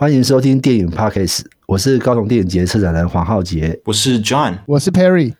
欢迎收听电影 Podcast，我是高雄电影节策展人黄浩杰，我是 John，我是 Perry。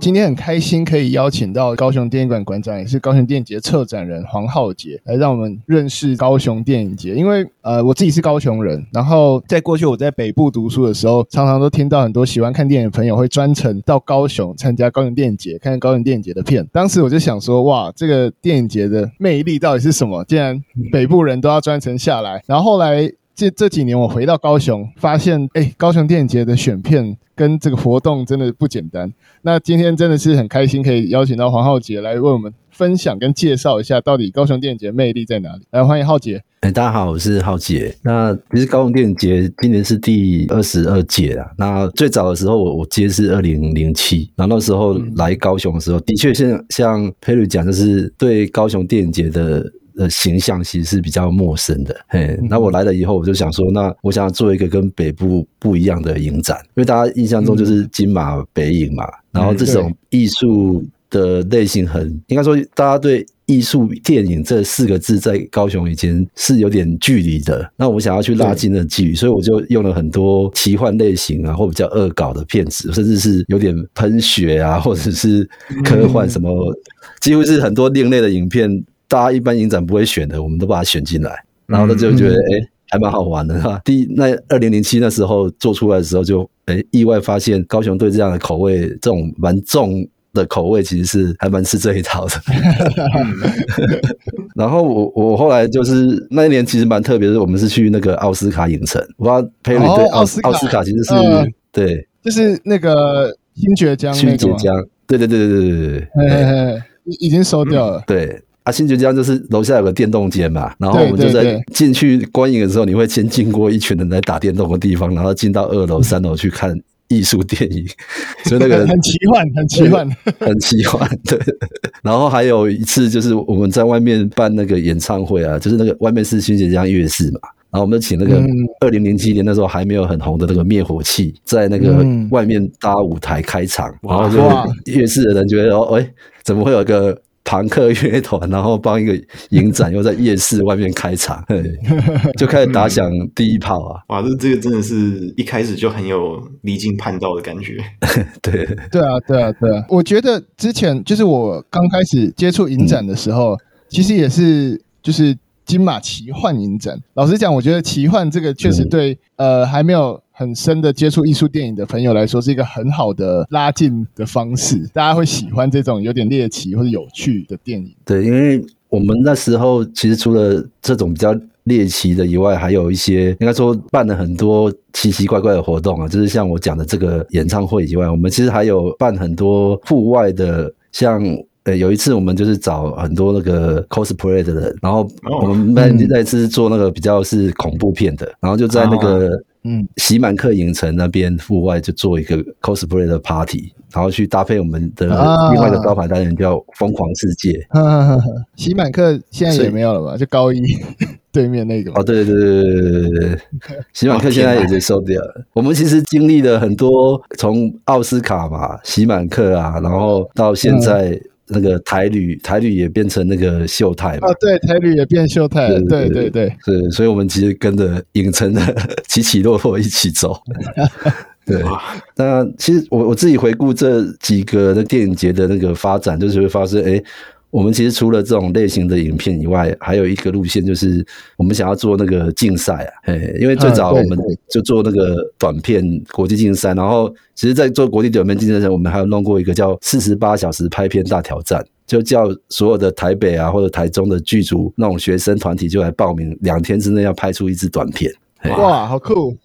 今天很开心可以邀请到高雄电影馆馆长，也是高雄电影节策展人黄浩杰，来让我们认识高雄电影节。因为呃，我自己是高雄人，然后在过去我在北部读书的时候，常常都听到很多喜欢看电影的朋友会专程到高雄参加高雄电影节，看高雄电影节的片。当时我就想说，哇，这个电影节的魅力到底是什么？竟然北部人都要专程下来，然后后来这这几年我回到高雄，发现哎，高雄电影节的选片。跟这个活动真的不简单。那今天真的是很开心，可以邀请到黄浩杰来为我们分享跟介绍一下，到底高雄电影节的魅力在哪里？来，欢迎浩杰。哎，大家好，我是浩杰。那其实高雄电影节今年是第二十二届了。那最早的时候，我我接是二零零七，然后那时候来高雄的时候，的确像像 Perry 讲，就是对高雄电影节的。的形象其实是比较陌生的，嘿。那我来了以后，我就想说，那我想要做一个跟北部不一样的影展，因为大家印象中就是金马北影嘛，然后这种艺术的类型很，应该说大家对艺术电影这四个字在高雄以前是有点距离的。那我想要去拉近的距离，所以我就用了很多奇幻类型啊，或比较恶搞的片子，甚至是有点喷血啊，或者是科幻什么，几乎是很多另类的影片。大家一般影展不会选的，我们都把它选进来，然后他就觉得哎、欸，还蛮好玩的哈。第一，那二零零七那时候做出来的时候就，就、欸、哎意外发现高雄对这样的口味，这种蛮重的口味，其实是还蛮吃这一套的。然后我我后来就是那一年其实蛮特别的，我们是去那个奥斯卡影城，我不知道 Perry 对奥斯奥斯卡其实是、呃、对，就是那个新爵江，新爵江，对对对对对对对，对，已经收掉了，对。啊，新崛江就是楼下有个电动间嘛，然后我们就在进去观影的时候，你会先经过一群人来打电动的地方，然后进到二楼、三楼去看艺术电影，所以那个很奇幻，很奇幻，很奇幻。对，然后还有一次就是我们在外面办那个演唱会啊，就是那个外面是新崛江夜市嘛，然后我们请那个二零零七年那时候还没有很红的那个灭火器，在那个外面搭舞台开场，然后就夜市的人觉得哦，哎，怎么会有个？庞克乐团，然后帮一个影展又在夜市外面开场，就开始打响第一炮啊！哇，这这个真的是一开始就很有离经叛道的感觉。对，对啊，对啊，对啊！我觉得之前就是我刚开始接触影展的时候，嗯、其实也是就是金马奇幻影展。老实讲，我觉得奇幻这个确实对、嗯、呃还没有。很深的接触艺术电影的朋友来说，是一个很好的拉近的方式。大家会喜欢这种有点猎奇或者有趣的电影。对，因为我们那时候其实除了这种比较猎奇的以外，还有一些应该说办了很多奇奇怪怪的活动啊，就是像我讲的这个演唱会以外，我们其实还有办很多户外的，像呃有一次我们就是找很多那个 cosplay 的人，然后我们那那次做那个比较是恐怖片的，然后就在那个。嗯，喜满客影城那边户外就做一个 cosplay 的 party，然后去搭配我们的另外一个招牌单元叫“疯狂世界”啊。喜满客现在也没有了吧？就高一 对面那个。哦，对对对对对对对，喜满客现在也就收掉了。我们其实经历了很多，从奥斯卡嘛，喜满客啊，然后到现在。嗯那个台旅，台旅也变成那个秀泰嘛？啊，对，台旅也变秀泰了。对对对，是，所以我们其实跟着影城的 起起落落一起走。对，那其实我我自己回顾这几个的电影节的那个发展，就是会发现，哎。我们其实除了这种类型的影片以外，还有一个路线，就是我们想要做那个竞赛啊。嘿，因为最早我们就做那个短片国际竞赛，然后其实，在做国际短片竞赛时，我们还有弄过一个叫“四十八小时拍片大挑战”，就叫所有的台北啊或者台中的剧组那种学生团体就来报名，两天之内要拍出一支短片。哇，好酷！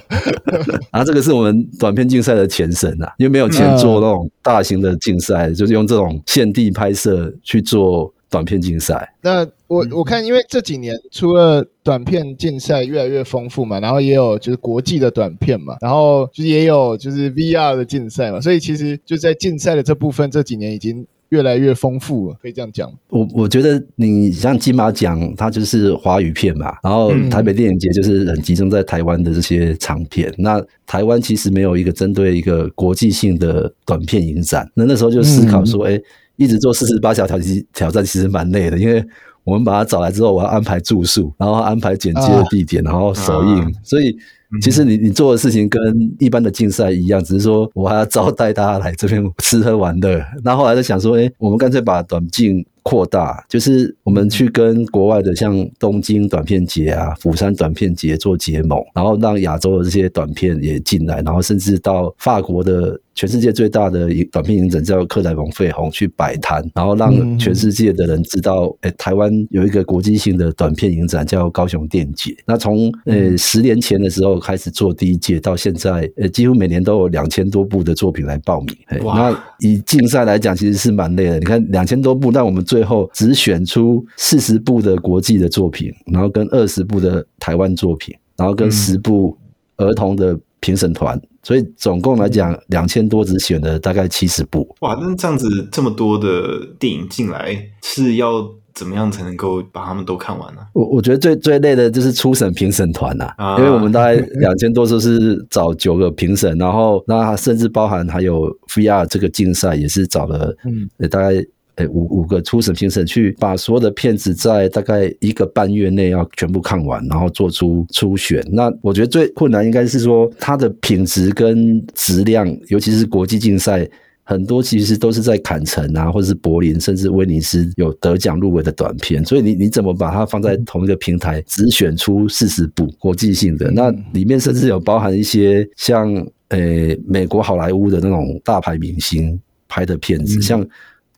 啊，这个是我们短片竞赛的前身啊，因为没有钱做那种大型的竞赛，就是用这种现地拍摄去做短片竞赛。那我我看，因为这几年除了短片竞赛越来越丰富嘛，然后也有就是国际的短片嘛，然后就是也有就是 VR 的竞赛嘛，所以其实就在竞赛的这部分这几年已经越来越丰富了，可以这样讲。我我觉得你像金马奖，它就是华语片嘛，然后台北电影节就是很集中在台湾的这些长片。嗯、那台湾其实没有一个针对一个国际性的短片影展，那那时候就思考说，哎、嗯，一直做四十八小挑战，挑战其实蛮累的，因为我们把它找来之后，我要安排住宿，然后安排剪接的地点，啊、然后首映，啊、所以。其实你你做的事情跟一般的竞赛一样，只是说我还要招待大家来这边吃喝玩乐。那后来就想说，哎，我们干脆把短镜扩大，就是我们去跟国外的像东京短片节啊、釜山短片节做结盟，然后让亚洲的这些短片也进来，然后甚至到法国的。全世界最大的短片影展叫克莱蒙费红去摆摊，然后让全世界的人知道，哎，台湾有一个国际性的短片影展叫高雄电节。那从呃十年前的时候开始做第一届，到现在，呃，几乎每年都有两千多部的作品来报名。哇那以竞赛来讲，其实是蛮累的。你看两千多部，但我们最后只选出四十部的国际的作品，然后跟二十部的台湾作品，然后跟十部儿童的评审团。所以总共来讲，两千多只选了大概七十部。哇，那这样子这么多的电影进来，是要怎么样才能够把他们都看完呢？我我觉得最最累的就是初审评审团呐，啊、因为我们大概 两千多都是找九个评审，然后那甚至包含还有 VR 这个竞赛也是找了，嗯，大概。诶，五五个初审评审去把所有的片子在大概一个半月内要全部看完，然后做出初选。那我觉得最困难应该是说它的品质跟质量，尤其是国际竞赛，很多其实都是在坎城啊，或者是柏林，甚至威尼斯有得奖入围的短片。所以你你怎么把它放在同一个平台，只选出四十部国际性的？那里面甚至有包含一些像诶美国好莱坞的那种大牌明星拍的片子，像。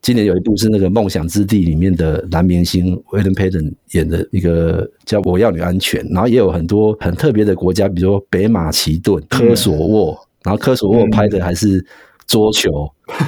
今年有一部是那个《梦想之地》里面的男明星 William Payton 演的一个叫《我要你安全》，然后也有很多很特别的国家，比如说北马其顿、科索沃，然后科索沃拍的还是桌球。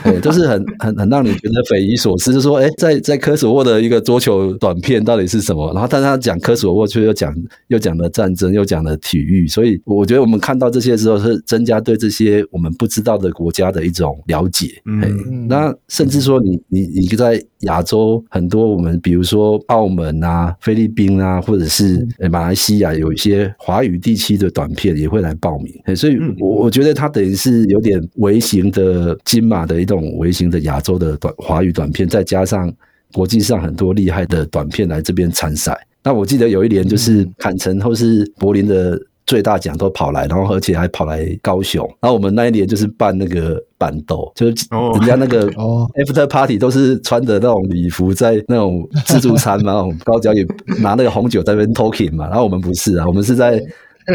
对，都是很很很让你觉得匪夷所思，就是说，哎，在在科索沃的一个桌球短片到底是什么？然后，但他讲科索沃，却又讲又讲了战争，又讲了体育，所以我觉得我们看到这些之后，是增加对这些我们不知道的国家的一种了解。嗯，那甚至说你，你你你在亚洲很多，我们比如说澳门啊、菲律宾啊，或者是马来西亚，有一些华语地区的短片也会来报名。所以我我觉得他等于是有点微型的金马的。一种微型的亚洲的短华语短片，再加上国际上很多厉害的短片来这边参赛。那我记得有一年就是坎城或是柏林的最大奖都跑来，然后而且还跑来高雄。然后我们那一年就是办那个板斗，就是人家那个 after party 都是穿着那种礼服，在那种自助餐嘛，高脚也拿那个红酒在那边 talking 嘛。然后我们不是啊，我们是在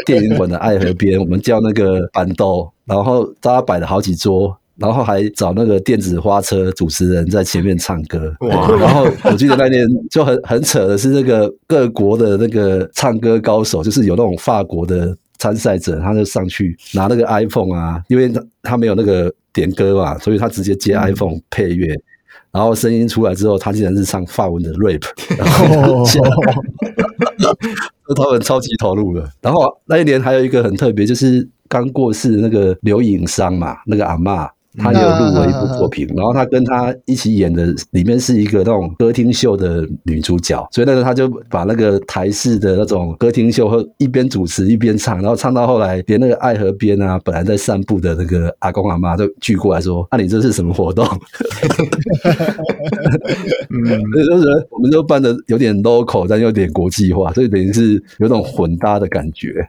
电影馆的爱河边，我们叫那个板豆，然后大家摆了好几桌。然后还找那个电子花车主持人在前面唱歌，哇 然后我记得那年就很很扯的是，那个各国的那个唱歌高手，就是有那种法国的参赛者，他就上去拿那个 iPhone 啊，因为他他没有那个点歌嘛，所以他直接接 iPhone 配乐，嗯、然后声音出来之后，他竟然是唱法文的 rap，然后 他们超级投入了。然后那一年还有一个很特别，就是刚过世的那个刘颖商嘛，那个阿嬷。他也有录过一部作品，然后他跟他一起演的里面是一个那种歌厅秀的女主角，所以那时候他就把那个台式的那种歌厅秀和一边主持一边唱，然后唱到后来，连那个爱河边啊，本来在散步的那个阿公阿妈都聚过来说：“那、啊、你这是什么活动？”嗯，所以就是我们就办的有点 local，但有点国际化，所以等于是有种混搭的感觉。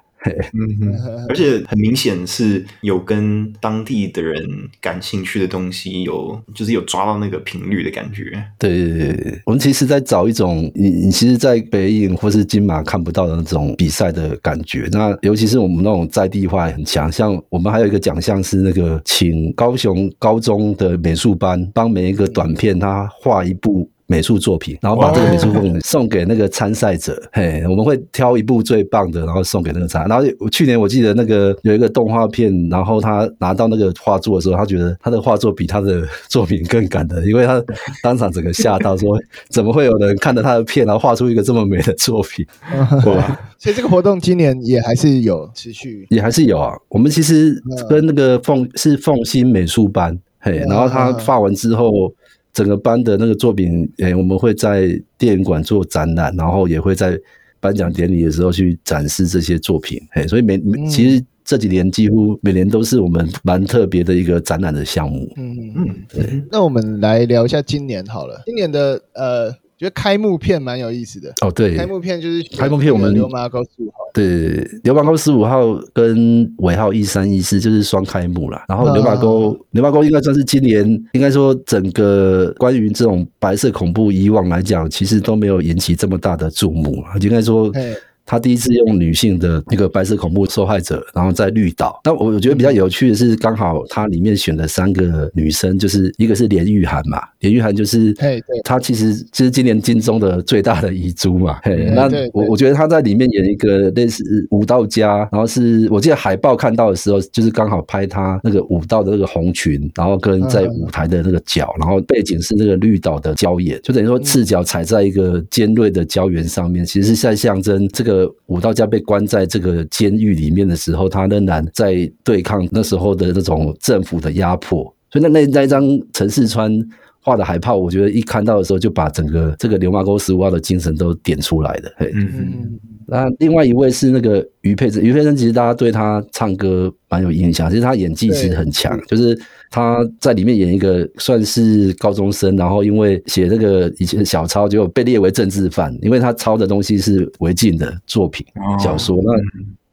嗯，而且很明显是有跟当地的人感兴趣的东西有，就是有抓到那个频率的感觉。对对对，我们其实在找一种你你其实，在北影或是金马看不到的那种比赛的感觉。那尤其是我们那种在地化很强，像我们还有一个奖项是那个请高雄高中的美术班帮每一个短片他画一部。美术作品，然后把这个美术作品送给那个参赛者。Oh. 嘿，我们会挑一部最棒的，然后送给那个参。然后去年我记得那个有一个动画片，然后他拿到那个画作的时候，他觉得他的画作比他的作品更感人，因为他当场整个吓到，说怎么会有人看着他的片，然后画出一个这么美的作品？哇！所以这个活动今年也还是有持续，也还是有啊。我们其实跟那个凤是凤新美术班，嘿，然后他画完之后。整个班的那个作品，诶，我们会在电影馆做展览，然后也会在颁奖典礼的时候去展示这些作品。诶，所以每每其实这几年几乎每年都是我们蛮特别的一个展览的项目。嗯嗯，对。那我们来聊一下今年好了，今年的呃。觉得开幕片蛮有意思的。哦，对，开幕片就是开幕片，我们流氓沟十五号，对，流氓沟十五号跟尾号一三一四就是双开幕啦。然后流马沟，流马沟应该算是今年应该说整个关于这种白色恐怖以往来讲，其实都没有引起这么大的注目，应该说。他第一次用女性的那个白色恐怖受害者，然后在绿岛。那我我觉得比较有趣的是，刚好他里面选的三个女生，就是一个是连玉涵嘛，连玉涵就是，嘿，对，她其实就是今年金钟的最大的遗珠嘛。嘿，那我我觉得她在里面演一个类似舞蹈家，然后是我记得海报看到的时候，就是刚好拍她那个舞蹈的那个红裙，然后跟在舞台的那个脚，然后背景是那个绿岛的礁岩，就等于说赤脚踩在一个尖锐的礁岩上面，其实是在象征这个。舞蹈家被关在这个监狱里面的时候，他仍然在对抗那时候的那种政府的压迫。所以那那那一张陈世川画的海报，我觉得一看到的时候，就把整个这个流麻沟十五号的精神都点出来的。嗯嗯。那另外一位是那个于佩珍，于佩珍其实大家对他唱歌蛮有印象，其实他演技其实很强，就是他在里面演一个算是高中生，然后因为写这个以前的小抄，就被列为政治犯，因为他抄的东西是违禁的作品小说。那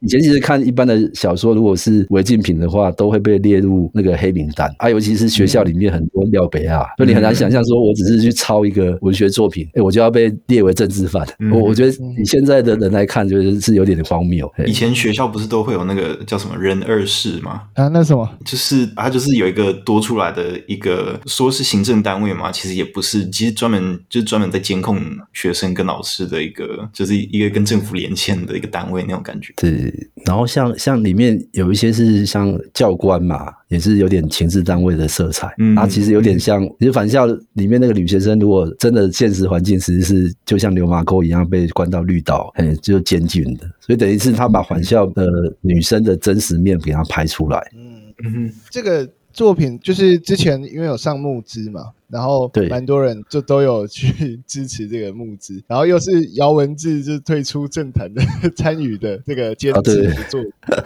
以前其实看一般的小说，如果是违禁品的话，都会被列入那个黑名单啊。尤其是学校里面很多廖北啊，所以你很难想象说，我只是去抄一个文学作品，哎，我就要被列为政治犯。我我觉得以现在的人来看，就是是有点荒谬。以前学校不是都会有那个叫什么人二室吗？啊，那什么？就是他就是有一个多出来的一个，说是行政单位嘛，其实也不是，其实专门就是专门在监控学生跟老师的一个，就是一个跟政府连线的一个单位那种感觉。对。然后像像里面有一些是像教官嘛，也是有点情治单位的色彩。嗯，啊，其实有点像，其实返校里面那个女学生，如果真的现实环境其实是就像流马沟一样被关到绿岛，哎，就监禁的。所以等于是他把返校的女生的真实面给他拍出来。嗯嗯，这个作品就是之前因为有上募资嘛。然后，对，蛮多人就都有去支持这个募资，然后又是姚文志就退出政坛的参与的这个监制作，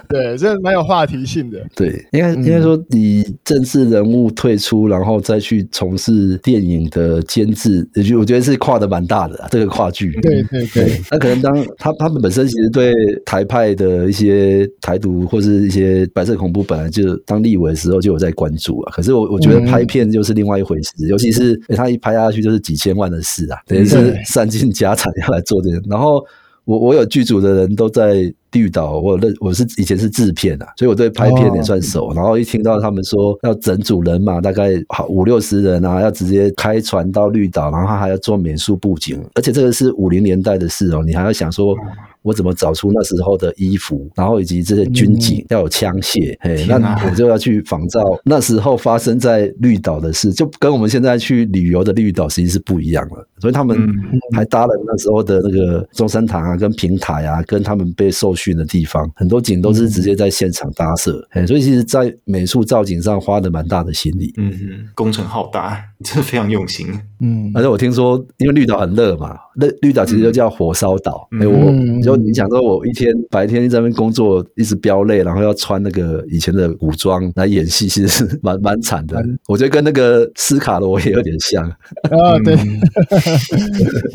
对，这蛮有话题性的。对，应该应该说，以政治人物退出，然后再去从事电影的监制，也就我觉得是跨的蛮大的这个跨距。对对对，那可能当他他们本身其实对台派的一些台独或是一些白色恐怖，本来就当立委的时候就有在关注啊。可是我我觉得拍片就是另外一回事。尤其是他一拍下去就是几千万的事啊，等于是散尽家产要来做这个。然后我我有剧组的人都在绿岛，我有认我是以前是制片啊，所以我对拍片也算熟。然后一听到他们说要整组人马，大概好五六十人啊，要直接开船到绿岛，然后他还要做美术布景，而且这个是五零年代的事哦，你还要想说。我怎么找出那时候的衣服，然后以及这些军警要有枪械，嘿，那我就要去仿照那时候发生在绿岛的事，就跟我们现在去旅游的绿岛实际是不一样了。所以他们还搭了那时候的那个中山堂啊，跟平台啊，跟他们被受训的地方，很多景都是直接在现场搭设，所以其实，在美术造景上花的蛮大的心力。嗯嗯，工程浩大，真的非常用心。嗯，而且我听说，因为绿岛很热嘛，绿绿岛其实就叫火烧岛。哎，我。就你想说，我一天白天在那边工作，一直飙泪，然后要穿那个以前的古装来演戏，其实是 蛮蛮惨的。我觉得跟那个斯卡罗也有点像啊。对，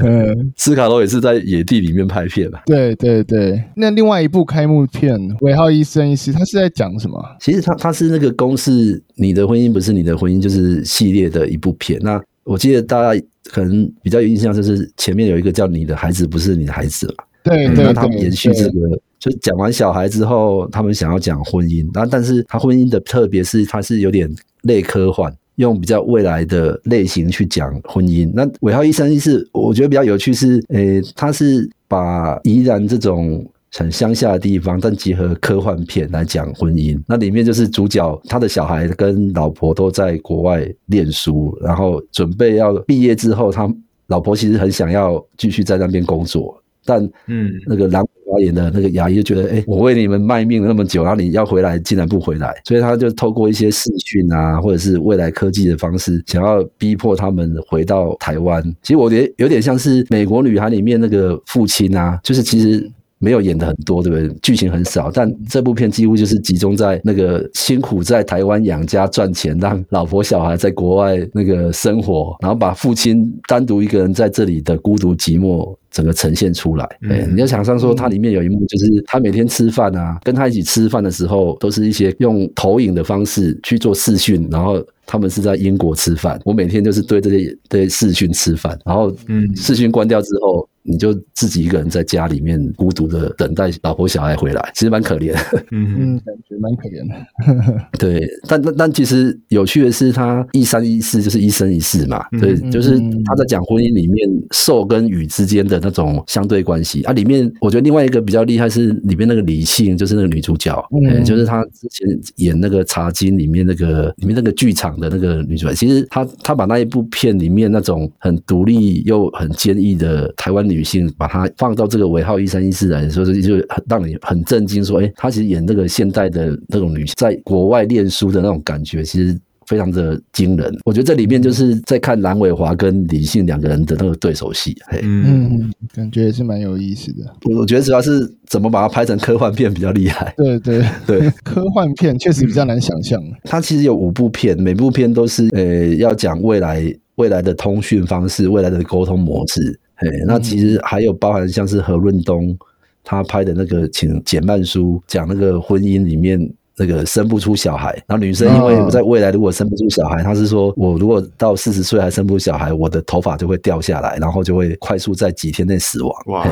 嗯，斯卡罗也是在野地里面拍片嘛。对对对。那另外一部开幕片《尾号一生一四》，他是在讲什么？其实他他是那个公式，你的婚姻不是你的婚姻，就是系列的一部片。那我记得大家可能比较有印象，就是前面有一个叫《你的孩子不是你的孩子》嘛。对，对，那他们延续这个，就讲完小孩之后，他们想要讲婚姻，然后但是他婚姻的特别是，他是有点类科幻，用比较未来的类型去讲婚姻。那尾号一三一四，我觉得比较有趣是，诶，他是把宜然这种很乡下的地方，但结合科幻片来讲婚姻。那里面就是主角他的小孩跟老婆都在国外念书，然后准备要毕业之后，他老婆其实很想要继续在那边工作。但嗯，那个阑尾花眼的那个牙医就觉得，哎，我为你们卖命了那么久，然后你要回来竟然不回来，所以他就透过一些视讯啊，或者是未来科技的方式，想要逼迫他们回到台湾。其实我觉得有点像是美国女孩里面那个父亲啊，就是其实。没有演的很多，对不对？剧情很少，但这部片几乎就是集中在那个辛苦在台湾养家赚钱，让老婆小孩在国外那个生活，然后把父亲单独一个人在这里的孤独寂寞整个呈现出来。嗯，你要想象说，它里面有一幕就是他每天吃饭啊，跟他一起吃饭的时候，都是一些用投影的方式去做视讯，然后他们是在英国吃饭，我每天就是对这些对视讯吃饭，然后嗯，视讯关掉之后。你就自己一个人在家里面孤独的等待老婆小孩回来，其实蛮可怜。嗯嗯，感觉蛮可怜的。对，但但但其实有趣的是，他一三一四就是一生一世嘛。对，就是他在讲婚姻里面受跟予之间的那种相对关系啊。里面我觉得另外一个比较厉害是里面那个李杏，就是那个女主角，嗯，就是她之前演那个《茶经》里面那个里面那个剧场的那个女主角。其实她她把那一部片里面那种很独立又很坚毅的台湾女。女性把她放到这个尾号一三一四来说，就很让你很震惊。说，哎，她其实演这个现代的那种女性，在国外念书的那种感觉，其实非常的惊人。我觉得这里面就是在看蓝伟华跟李信两个人的那个对手戏。嘿，嗯，感觉也是蛮有意思的。我我觉得主要是怎么把它拍成科幻片比较厉害。对对对，科幻片确实比较难想象。它其实有五部片，每部片都是呃要讲未来未来的通讯方式，未来的沟通模式。嘿，那其实还有包含像是何润东他拍的那个请简曼书讲那个婚姻里面那个生不出小孩，然后女生因为在未来如果生不出小孩，他是说我如果到四十岁还生不出小孩，我的头发就会掉下来，然后就会快速在几天内死亡。哇！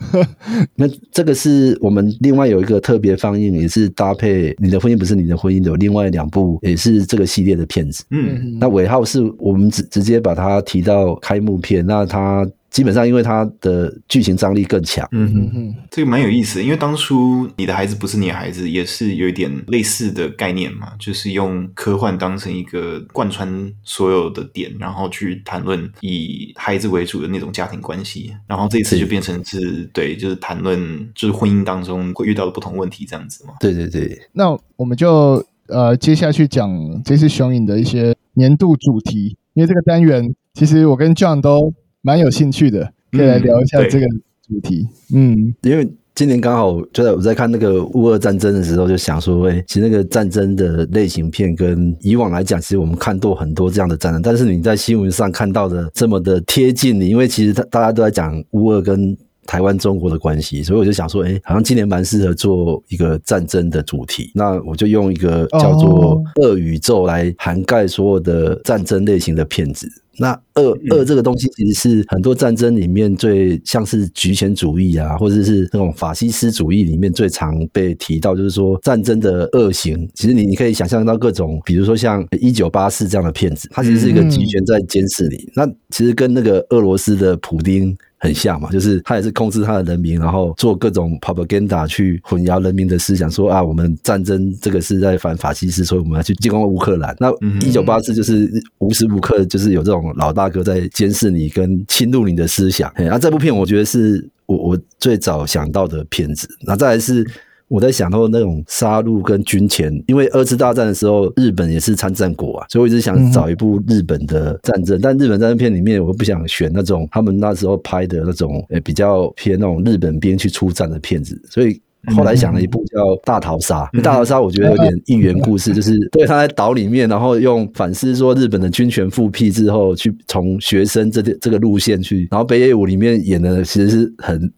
那这个是我们另外有一个特别放映，也是搭配《你的婚姻不是你的婚姻》的另外两部，也是这个系列的片子。嗯，那尾号是我们直直接把它提到开幕片，那它。基本上，因为它的剧情张力更强。嗯哼哼，这个蛮有意思的。因为当初你的孩子不是你的孩子，也是有一点类似的概念嘛，就是用科幻当成一个贯穿所有的点，然后去谈论以孩子为主的那种家庭关系。然后这一次就变成是，是对，就是谈论就是婚姻当中会遇到的不同问题这样子嘛。对对对。那我们就呃接下去讲这次雄影的一些年度主题，因为这个单元其实我跟 John 都。蛮有兴趣的，可以来聊一下这个主题。嗯，嗯，因为今年刚好就在我在看那个乌俄战争的时候，就想说，哎，其实那个战争的类型片跟以往来讲，其实我们看过很多这样的战争，但是你在新闻上看到的这么的贴近你，因为其实大大家都在讲乌俄跟台湾中国的关系，所以我就想说，哎，好像今年蛮适合做一个战争的主题。那我就用一个叫做“恶宇宙”来涵盖所有的战争类型的片子。那恶恶这个东西其实是很多战争里面最像是极权主义啊，或者是那种法西斯主义里面最常被提到，就是说战争的恶行。其实你你可以想象到各种，比如说像一九八四这样的片子，它其实是一个极权在监视你。那其实跟那个俄罗斯的普丁。很像嘛，就是他也是控制他的人民，然后做各种 propaganda 去混淆人民的思想，说啊，我们战争这个是在反法西斯，所以我们要去进攻乌克兰。那一九八四就是无时无刻就是有这种老大哥在监视你跟侵入你的思想。那、啊、这部片我觉得是我我最早想到的片子。那再来是。我在想到那种杀戮跟军前，因为二次大战的时候，日本也是参战国啊，所以我一直想找一部日本的战争。但日本战争片里面，我不想选那种他们那时候拍的那种，诶，比较偏那种日本兵去出战的片子，所以。后来想了一部叫《大逃杀》，《大逃杀》我觉得有点寓言故事，就是对他在岛里面，然后用反思说日本的军权复辟之后，去从学生这这个路线去，然后北野武里面演的其实是很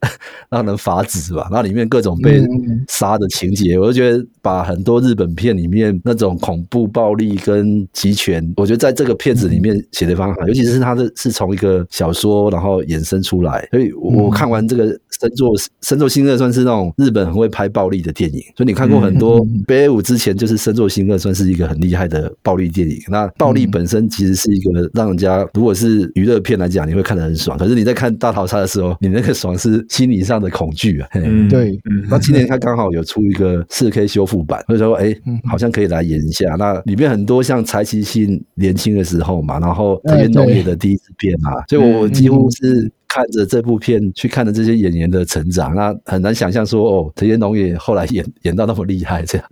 让人发指吧，然后里面各种被杀的情节，我就觉得把很多日本片里面那种恐怖、暴力跟集权，我觉得在这个片子里面写的非常好，尤其是他的是从一个小说然后衍生出来，所以我看完这个深作深作新二算是那种日本。会拍暴力的电影，所以你看过很多。北野武之前就是《深作新二》，算是一个很厉害的暴力电影。那暴力本身其实是一个让人家，如果是娱乐片来讲，你会看得很爽。可是你在看《大逃杀》的时候，你那个爽是心理上的恐惧啊。嗯，对。那今年他刚好有出一个四 K 修复版，所以说，哎，好像可以来演一下。那里面很多像柴崎幸年轻的时候嘛，然后特别浓烈的第一次片嘛，所以我几乎是。看着这部片，去看着这些演员的成长，那很难想象说哦，藤原龙也后来演演到那么厉害这样。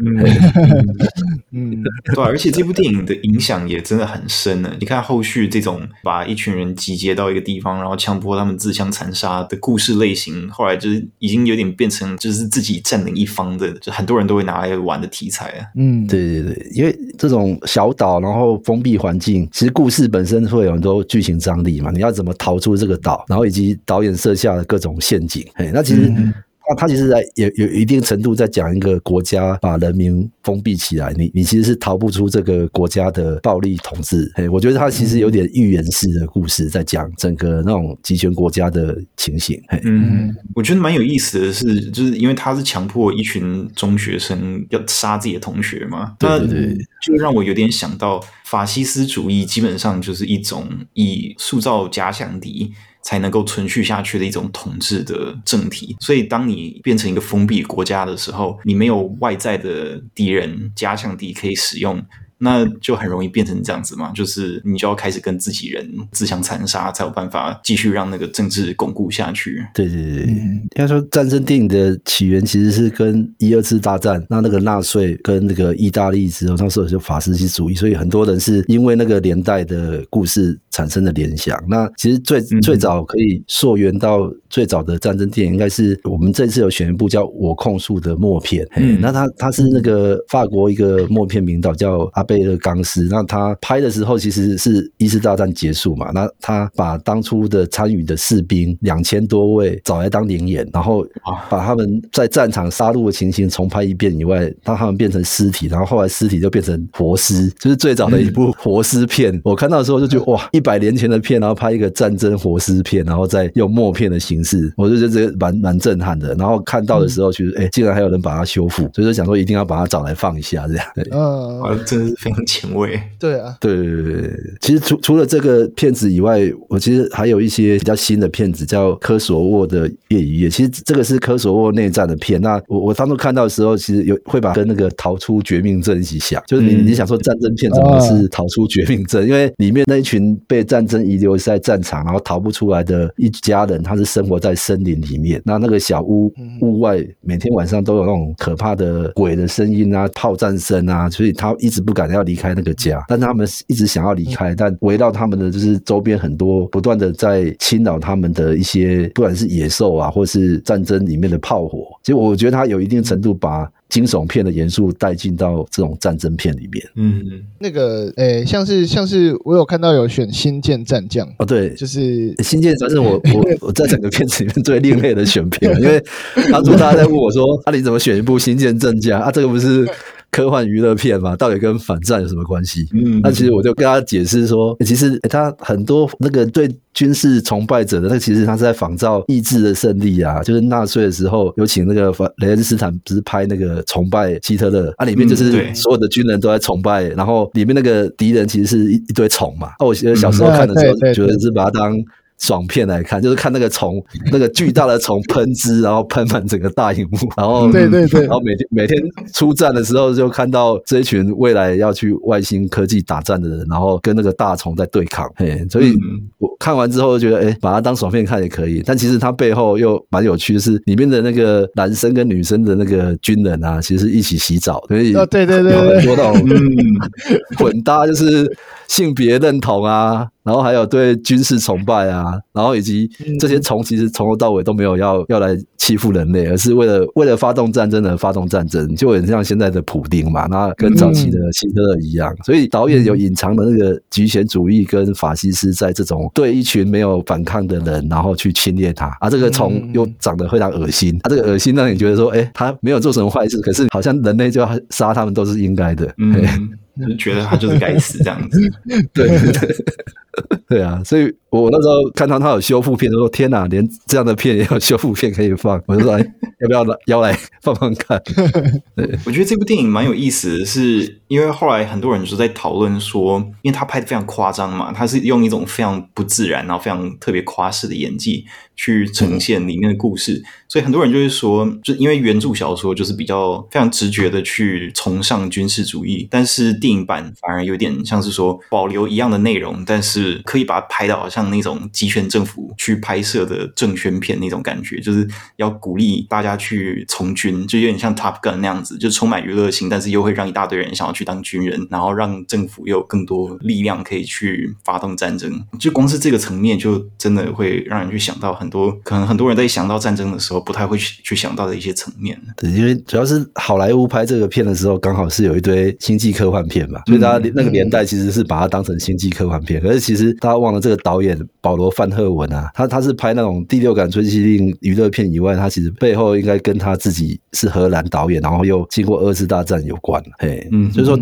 嗯，对，而且这部电影的影响也真的很深呢。你看后续这种把一群人集结到一个地方，然后强迫他们自相残杀的故事类型，后来就是已经有点变成就是自己占领一方的，就很多人都会拿来玩的题材啊。嗯，对对对，因为这种小岛，然后封闭环境，其实故事本身会有很多剧情张力嘛。你要怎么逃出这个岛，然后以及导演设下的各种陷阱，嘿，那其实。嗯那他其实在有有一定程度在讲一个国家把人民封闭起来，你你其实是逃不出这个国家的暴力统治。哎，我觉得他其实有点寓言式的故事，在讲整个那种集权国家的情形。嗯，我觉得蛮有意思的是，就是因为他是强迫一群中学生要杀自己的同学嘛，对对对，就让我有点想到法西斯主义，基本上就是一种以塑造假想敌。才能够存续下去的一种统治的政体，所以当你变成一个封闭国家的时候，你没有外在的敌人、假想敌可以使用。那就很容易变成这样子嘛，就是你就要开始跟自己人自相残杀，才有办法继续让那个政治巩固下去。对对对，应该说战争电影的起源其实是跟一二次大战，那那个纳粹跟那个意大利之后，那时候就法西斯主义，所以很多人是因为那个年代的故事产生的联想。那其实最最早可以溯源到最早的战争电影，应该是我们这次有选一部叫《我控诉》的默片。嗯，那他他是那个法国一个默片名导叫阿。贝勒钢斯，那他拍的时候其实是一次大战结束嘛，那他把当初的参与的士兵两千多位找来当灵演，然后把他们在战场杀戮的情形重拍一遍以外，让他们变成尸体，然后后来尸体就变成活尸，就是最早的一部活尸片。嗯、我看到的时候就觉得哇，一百年前的片，然后拍一个战争活尸片，然后再用默片的形式，我就觉得这个蛮蛮震撼的。然后看到的时候，其实哎，竟然还有人把它修复，所以就想说一定要把它找来放一下，这样。嗯，啊，真是。非常前卫，对啊，对对对对。其实除除了这个片子以外，我其实还有一些比较新的片子，叫科索沃的夜与夜。其实这个是科索沃内战的片。那我我当初看到的时候，其实有会把跟那个逃出绝命镇一起想，就是你你想说战争片怎么是逃出绝命镇？因为里面那一群被战争遗留在战场，然后逃不出来的一家人，他是生活在森林里面。那那个小屋屋外，每天晚上都有那种可怕的鬼的声音啊，炮战声啊，所以他一直不敢。要离开那个家，但他们一直想要离开，但围绕他们的就是周边很多不断的在侵扰他们的一些，不管是野兽啊，或是战争里面的炮火。其实我觉得他有一定程度把惊悚片的元素带进到这种战争片里面。嗯，那个诶、欸，像是像是我有看到有选《星舰战将》哦，对，就是《星舰战将》，我我 我在整个片子里面最另类的选片，因为当初大家在问我说：“啊，你怎么选一部《星舰战将》啊？这个不是？”科幻娱乐片嘛，到底跟反战有什么关系？嗯，那其实我就跟他解释说，其实他很多那个对军事崇拜者的，那其实他是在仿造意志的胜利啊。就是纳粹的时候有请那个雷恩斯坦，不是拍那个崇拜希特勒啊，里面就是所有的军人都在崇拜，然后里面那个敌人其实是一一堆虫嘛。那我小时候看的时候，觉得是把它当。爽片来看，就是看那个虫，那个巨大的虫喷汁，然后喷满整个大荧幕，然后对对对，然后每天每天出战的时候，就看到这一群未来要去外星科技打战的人，然后跟那个大虫在对抗。嘿，所以我看完之后就觉得，哎，把它当爽片看也可以。但其实它背后又蛮有趣的是，里面的那个男生跟女生的那个军人啊，其实一起洗澡，所以哦，对对对，有很多那种混搭，就是性别认同啊。然后还有对军事崇拜啊，然后以及这些虫其实从头到尾都没有要要来欺负人类，而是为了为了发动战争而发动战争，就很像现在的普丁嘛，那跟早期的希特勒一样。所以导演有隐藏的那个极权主义跟法西斯在这种对一群没有反抗的人，然后去侵略他，啊，这个虫又长得非常恶心，啊，这个恶心让你觉得说，哎，他没有做什么坏事，可是好像人类就要杀他们都是应该的，嗯，就觉得他就是该死这样子，对。对啊，所以我那时候看到他有修复片，就说天哪，连这样的片也有修复片可以放，我就说哎，要不要来邀来放放看？对，我觉得这部电影蛮有意思的是，因为后来很多人就在讨论说，因为他拍的非常夸张嘛，他是用一种非常不自然，然后非常特别夸饰的演技去呈现里面的故事，所以很多人就会说，就因为原著小说就是比较非常直觉的去崇尚军事主义，但是电影版反而有点像是说保留一样的内容，但是可以把它拍到好像那种极权政府去拍摄的政宣片那种感觉，就是要鼓励大家去从军，就有点像 Top Gun 那样子，就充满娱乐性，但是又会让一大堆人想要去当军人，然后让政府有更多力量可以去发动战争。就光是这个层面，就真的会让人去想到很多，可能很多人在想到战争的时候不太会去去想到的一些层面。对，因为主要是好莱坞拍这个片的时候，刚好是有一堆星际科幻片嘛，所以大家那个年代其实是把它当成星际科幻片。可是其实大家忘了这个导演保罗范赫文啊，他他是拍那种第六感、春熙令娱乐片以外，他其实背后应该跟他自己是荷兰导演，然后又经过二次大战有关。嘿，嗯，所以说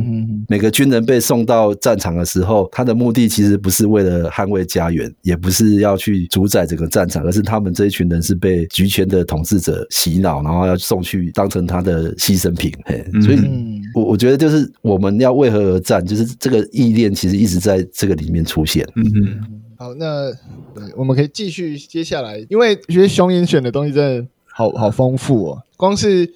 每个军人被送到战场的时候，他的目的其实不是为了捍卫家园，也不是要去主宰整个战场，而是他们这一群人是被局权的统治者洗脑，然后要送去当成他的牺牲品。嘿，所以我我觉得就是我们要为何而战，就是这个意念其实一直在这个里面出现。嗯嗯。好，那我们可以继续接下来，因为觉得雄影选的东西真的好好丰富哦。光是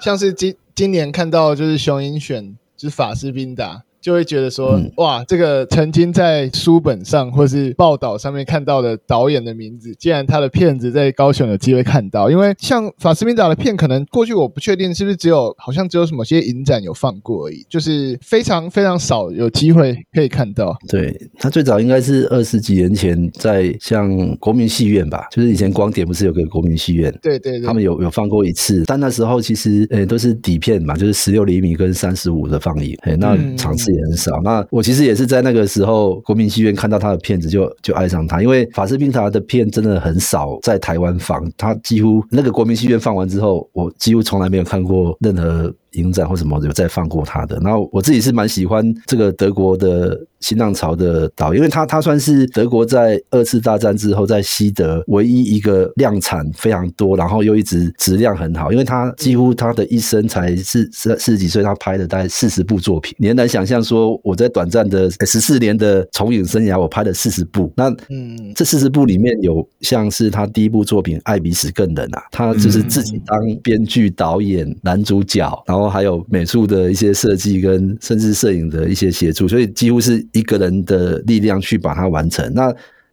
像是今今年看到就是雄影选就是法斯宾达。就会觉得说，嗯、哇，这个曾经在书本上或是报道上面看到的导演的名字，既然他的片子在高雄有机会看到，因为像法斯宾达的片，可能过去我不确定是不是只有，好像只有什么些影展有放过而已，就是非常非常少有机会可以看到。对，他最早应该是二十几年前在像国民戏院吧，就是以前光点不是有个国民戏院？对对对，他们有有放过一次，但那时候其实呃都是底片嘛，就是十六厘米跟三十五的放映，诶那场次。也很少。那我其实也是在那个时候，国民戏院看到他的片子就就爱上他，因为法式冰茶的片真的很少在台湾放，他几乎那个国民戏院放完之后，我几乎从来没有看过任何。影展或什么有再放过他的，然后我自己是蛮喜欢这个德国的新浪潮的导演，因为他他算是德国在二次大战之后在西德唯一一个量产非常多，然后又一直质量很好，因为他几乎他的一生才四四四十几岁，他拍了大概四十部作品，你很难想象说我在短暂的十四年的从影生涯，我拍了四十部，那嗯，这四十部里面有像是他第一部作品《爱比死更冷》啊，他就是自己当编剧、导演、男主角，然后。然后还有美术的一些设计跟甚至摄影的一些协助，所以几乎是一个人的力量去把它完成。那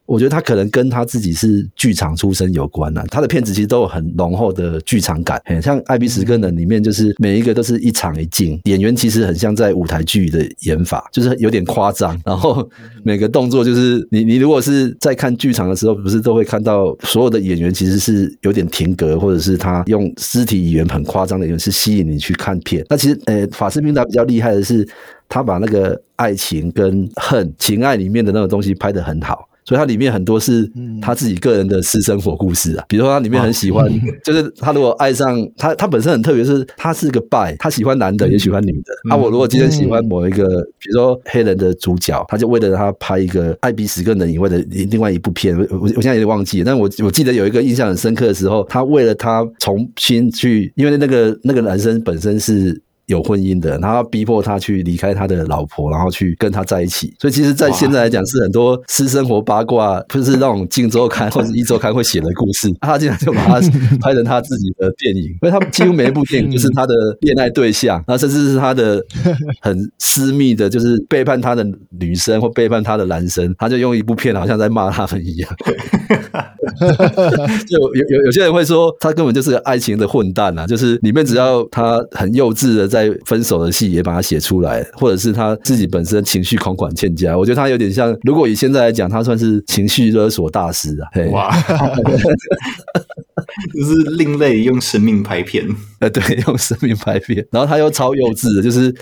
我觉得他可能跟他自己是剧场出身有关呐、他的片子其实都有很浓厚的剧场感，很像《爱比死更冷》里面就是每一个都是一场一镜，演员其实很像在舞台剧的演法，就是有点夸张。然后每个动作就是你你如果是在看剧场的时候，不是都会看到所有的演员其实是有点停格，或者是他用肢体语言很夸张的演员是吸引你去看片。那其实呃，法斯宾达比较厉害的是，他把那个爱情跟恨、情爱里面的那种东西拍得很好。所以它里面很多是他自己个人的私生活故事啊，比如说他里面很喜欢，就是他如果爱上他，他本身很特别，是他是个 bi，他喜欢男的也喜欢女的。啊，我如果今天喜欢某一个，比如说黑人的主角，他就为了他拍一个爱比死更人以外的另外一部片，我我现在有点忘记了，但我我记得有一个印象很深刻的时候，他为了他重新去，因为那个那个男生本身是。有婚姻的，然后逼迫他去离开他的老婆，然后去跟他在一起。所以其实，在现在来讲，是很多私生活八卦，就是那种镜周刊或者一周刊会写的故事。他竟然就把它拍成他自己的电影，因为他几乎每一部电影就是他的恋爱对象，那甚至是他的很私密的，就是背叛他的女生或背叛他的男生，他就用一部片好像在骂他们一样。就有有有些人会说，他根本就是个爱情的混蛋啊！就是里面只要他很幼稚的在。在分手的戏也把它写出来，或者是他自己本身情绪款款欠佳，我觉得他有点像，如果以现在来讲，他算是情绪勒索大师啊！哇，就是另类用生命拍片，呃，对，用生命拍片，然后他又超幼稚的，就是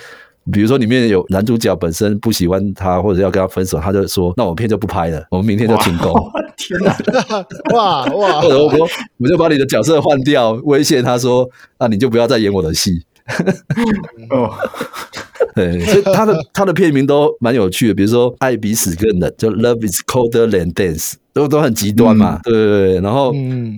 比如说里面有男主角本身不喜欢他，或者要跟他分手，他就说：“那我片就不拍了，我们明天就 停工。”天哪！哇哇！或者我说：“我就把你的角色换掉，威胁他说：‘那你就不要再演我的戏。’” 哦，对，所以他的他的片名都蛮有趣的，比如说《爱比死更冷》，就 Love is colder than Dance。都都很极端嘛，嗯、对对对，然后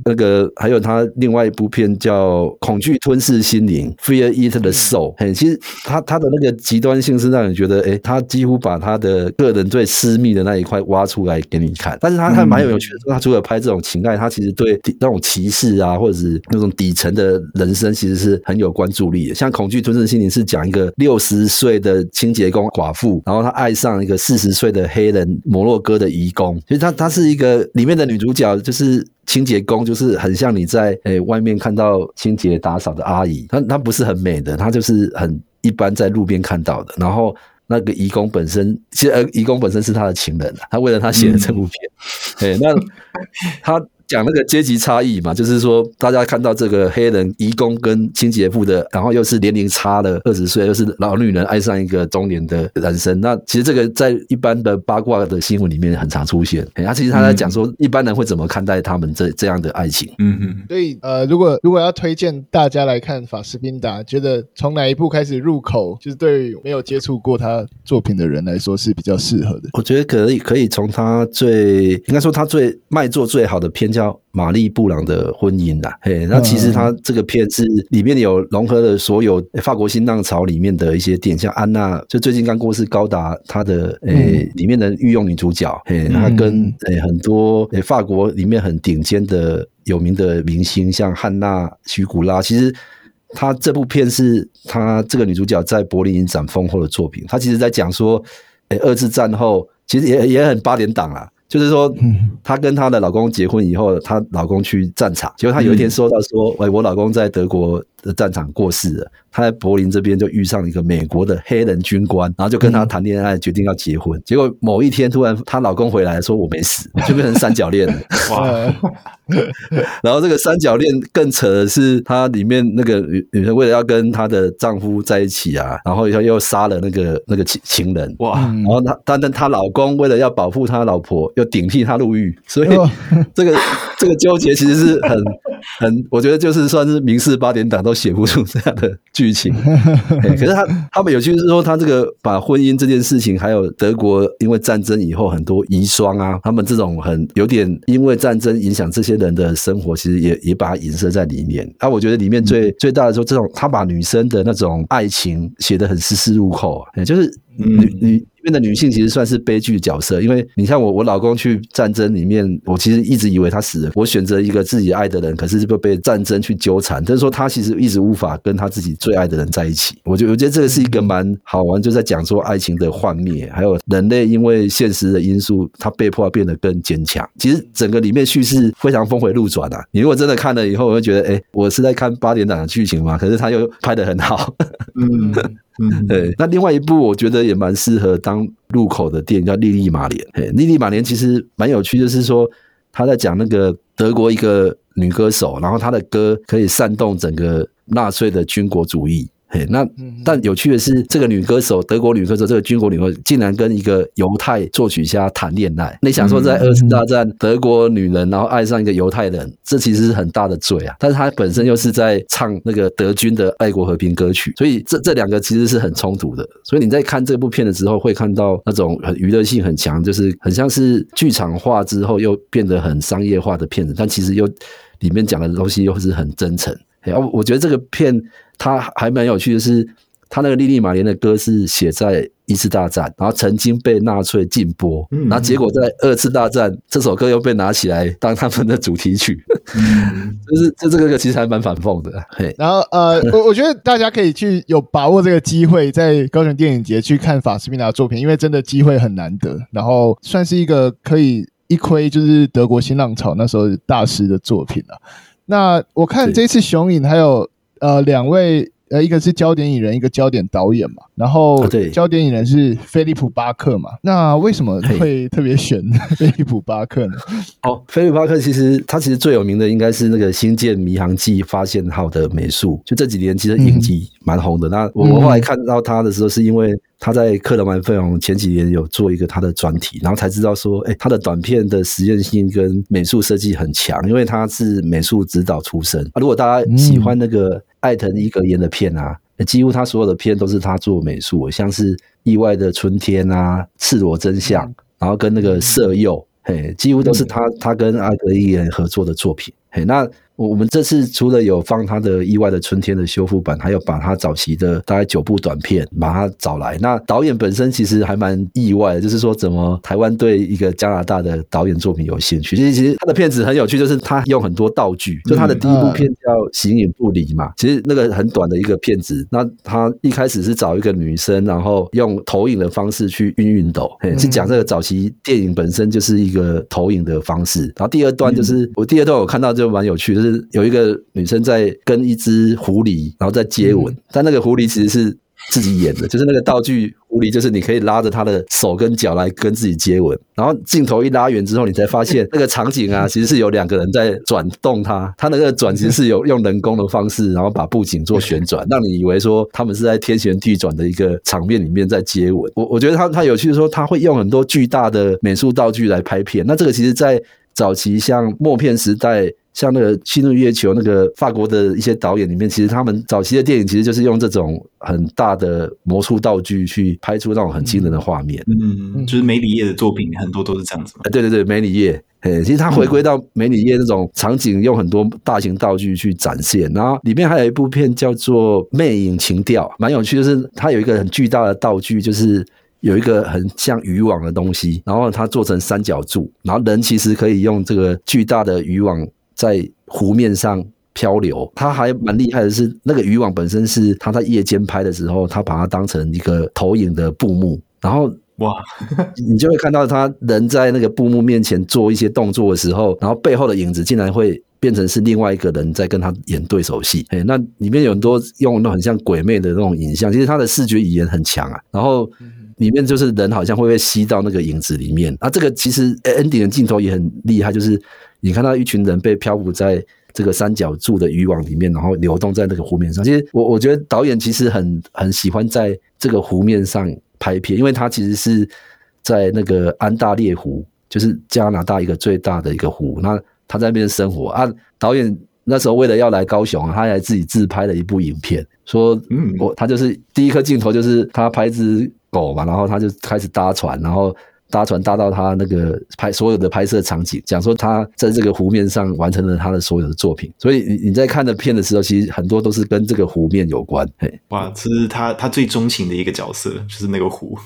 那个还有他另外一部片叫《恐惧吞噬心灵》（Fear Eat the Soul）。很，其实他他的那个极端性是让你觉得，哎，他几乎把他的个人最私密的那一块挖出来给你看。但是他还蛮有趣的，他除了拍这种情爱，他其实对那种歧视啊，或者是那种底层的人生，其实是很有关注力的。像《恐惧吞噬心灵》是讲一个六十十岁的清洁工寡妇，然后她爱上一个四十岁的黑人摩洛哥的移工。其实他他是一个里面的女主角，就是清洁工，就是很像你在诶、欸、外面看到清洁打扫的阿姨。她她不是很美的，她就是很一般在路边看到的。然后那个义工本身，其实呃义工本身是她的情人，她为了她写的这部片。哎、嗯欸，那她。讲那个阶级差异嘛，就是说大家看到这个黑人移工跟清洁妇的，然后又是年龄差了二十岁，又是老女人爱上一个中年的男生。那其实这个在一般的八卦的新闻里面很常出现。他其实他在讲说一般人会怎么看待他们这这样的爱情。嗯嗯。所以呃，如果如果要推荐大家来看法斯宾达，觉得从哪一部开始入口，就是对没有接触过他作品的人来说是比较适合的。我觉得可以可以从他最应该说他最卖座最好的片叫《玛丽布朗的婚姻》啦，嘿，那其实他这个片是里面有融合了所有法国新浪潮里面的一些点，像安娜，就最近刚过世高达，她的诶、欸、里面的御用女主角，嘿，她跟诶很多诶法国里面很顶尖的有名的明星，像汉娜、徐古拉，其实她这部片是她这个女主角在柏林影展丰厚的作品。她其实在讲说，诶二次战后其实也也很八点档啦。就是说，她跟她的老公结婚以后，她老公去战场，结果她有一天收到说，喂，我老公在德国的战场过世了。她在柏林这边就遇上一个美国的黑人军官，然后就跟他谈恋爱，决定要结婚。结果某一天突然她老公回来说我没死，就变成三角恋了。哇！然后这个三角恋更扯的是，她里面那个女女生为了要跟她的丈夫在一起啊，然后又又杀了那个那个情情人。哇！然后她但但她老公为了要保护他老婆，又顶替她入狱，所以这个这个纠结其实是很很，我觉得就是算是民事八点档都写不出这样的剧情。可是他他们有趣是说，他这个把婚姻这件事情，还有德国因为战争以后很多遗孀啊，他们这种很有点因为战争影响这些人的生活，其实也也把它影射在里面。啊，我觉得里面最最大的说，这种他把女生的那种爱情写得很丝丝入扣啊，就是女女。的女性其实算是悲剧角色，因为你看我，我老公去战争里面，我其实一直以为他死了。我选择一个自己爱的人，可是就被战争去纠缠。就是说，他其实一直无法跟他自己最爱的人在一起。我觉得，我觉得这个是一个蛮好玩，就在讲说爱情的幻灭，还有人类因为现实的因素，他被迫要变得更坚强。其实整个里面叙事非常峰回路转啊！你如果真的看了以后，我会觉得，哎，我是在看八点档的剧情嘛？可是他又拍得很好。嗯。嗯，对。那另外一部我觉得也蛮适合当入口的电影，叫《莉莉玛莲》。嘿，《莉莉玛莲》其实蛮有趣，就是说他在讲那个德国一个女歌手，然后她的歌可以煽动整个纳粹的军国主义。嘿，那但有趣的是，这个女歌手，德国女歌手，这个军国女歌手，竟然跟一个犹太作曲家谈恋爱。你想说，在二次大战，德国女人然后爱上一个犹太人，这其实是很大的罪啊！但是她本身又是在唱那个德军的爱国和平歌曲，所以这这两个其实是很冲突的。所以你在看这部片的时候，会看到那种很娱乐性很强，就是很像是剧场化之后又变得很商业化的片子，但其实又里面讲的东西又是很真诚。我我觉得这个片它还蛮有趣的是，它那个莉莉玛莲的歌是写在一次大战，然后曾经被纳粹禁播，然后结果在二次大战这首歌又被拿起来当他们的主题曲，就是这这个其实还蛮反讽的。嘿，然后呃，我我觉得大家可以去有把握这个机会，在高雄电影节去看法斯宾达的作品，因为真的机会很难得，然后算是一个可以一窥就是德国新浪潮那时候大师的作品了。那我看这次熊影还有呃两位呃一个是焦点影人，一个焦点导演嘛。然后焦点影人是菲利普巴克嘛。那为什么会特别选 菲利普巴克呢？哦，菲利普巴克其实他其实最有名的应该是那个《星舰迷航记》发现号的美术。就这几年其实影集蛮红的。嗯、那我后来看到他的时候，是因为。他在克伦曼费昂前几年有做一个他的专题，然后才知道说，哎，他的短片的实验性跟美术设计很强，因为他是美术指导出身啊。如果大家喜欢那个艾腾伊格言的片啊，几乎他所有的片都是他做美术，像是《意外的春天》啊，《赤裸真相》，然后跟那个色诱，嘿，几乎都是他他跟艾腾伊格言合作的作品。嘿，那我我们这次除了有放他的《意外的春天》的修复版，还有把他早期的大概九部短片把他找来。那导演本身其实还蛮意外的，就是说怎么台湾对一个加拿大的导演作品有兴趣？其实其实他的片子很有趣，就是他用很多道具。就他的第一部片叫《形影不离》嘛，其实那个很短的一个片子。那他一开始是找一个女生，然后用投影的方式去晕熨斗，是讲这个早期电影本身就是一个投影的方式。然后第二段就是我第二段我看到就蛮有趣的，就是有一个女生在跟一只狐狸，然后在接吻，但那个狐狸其实是。自己演的，就是那个道具狐狸，就是你可以拉着他的手跟脚来跟自己接吻。然后镜头一拉远之后，你才发现那个场景啊，其实是有两个人在转动它。它那个转其实是有用人工的方式，然后把布景做旋转，让你以为说他们是在天旋地转的一个场面里面在接吻。我我觉得他他有趣的说，他会用很多巨大的美术道具来拍片。那这个其实，在早期像默片时代。像那个《侵入月球》那个法国的一些导演里面，其实他们早期的电影其实就是用这种很大的魔术道具去拍出那种很惊人的画面。嗯，就是梅里叶的作品很多都是这样子。对对对，梅里叶，哎，其实他回归到梅里叶那种场景，用很多大型道具去展现。然后里面还有一部片叫做《魅影情调》，蛮有趣，就是它有一个很巨大的道具，就是有一个很像渔网的东西，然后它做成三角柱，然后人其实可以用这个巨大的渔网。在湖面上漂流，他还蛮厉害的是，那个渔网本身是他在夜间拍的时候，他把它当成一个投影的布幕，然后哇，你就会看到他人在那个布幕面前做一些动作的时候，然后背后的影子竟然会变成是另外一个人在跟他演对手戏，哎，那里面有很多用那种很像鬼魅的那种影像，其实他的视觉语言很强啊，然后里面就是人好像会被吸到那个影子里面，啊，这个其实 ending 的镜头也很厉害，就是。你看到一群人被漂浮在这个三角柱的渔网里面，然后流动在那个湖面上。其实我我觉得导演其实很很喜欢在这个湖面上拍片，因为他其实是在那个安大略湖，就是加拿大一个最大的一个湖。那他在那边生活啊。导演那时候为了要来高雄，他还自己自拍了一部影片，说嗯，我他就是第一颗镜头就是他拍只狗嘛，然后他就开始搭船，然后。搭船搭到他那个拍所有的拍摄场景，讲说他在这个湖面上完成了他的所有的作品，所以你你在看的片的时候，其实很多都是跟这个湖面有关。嘿，哇，这是他他最钟情的一个角色，就是那个湖。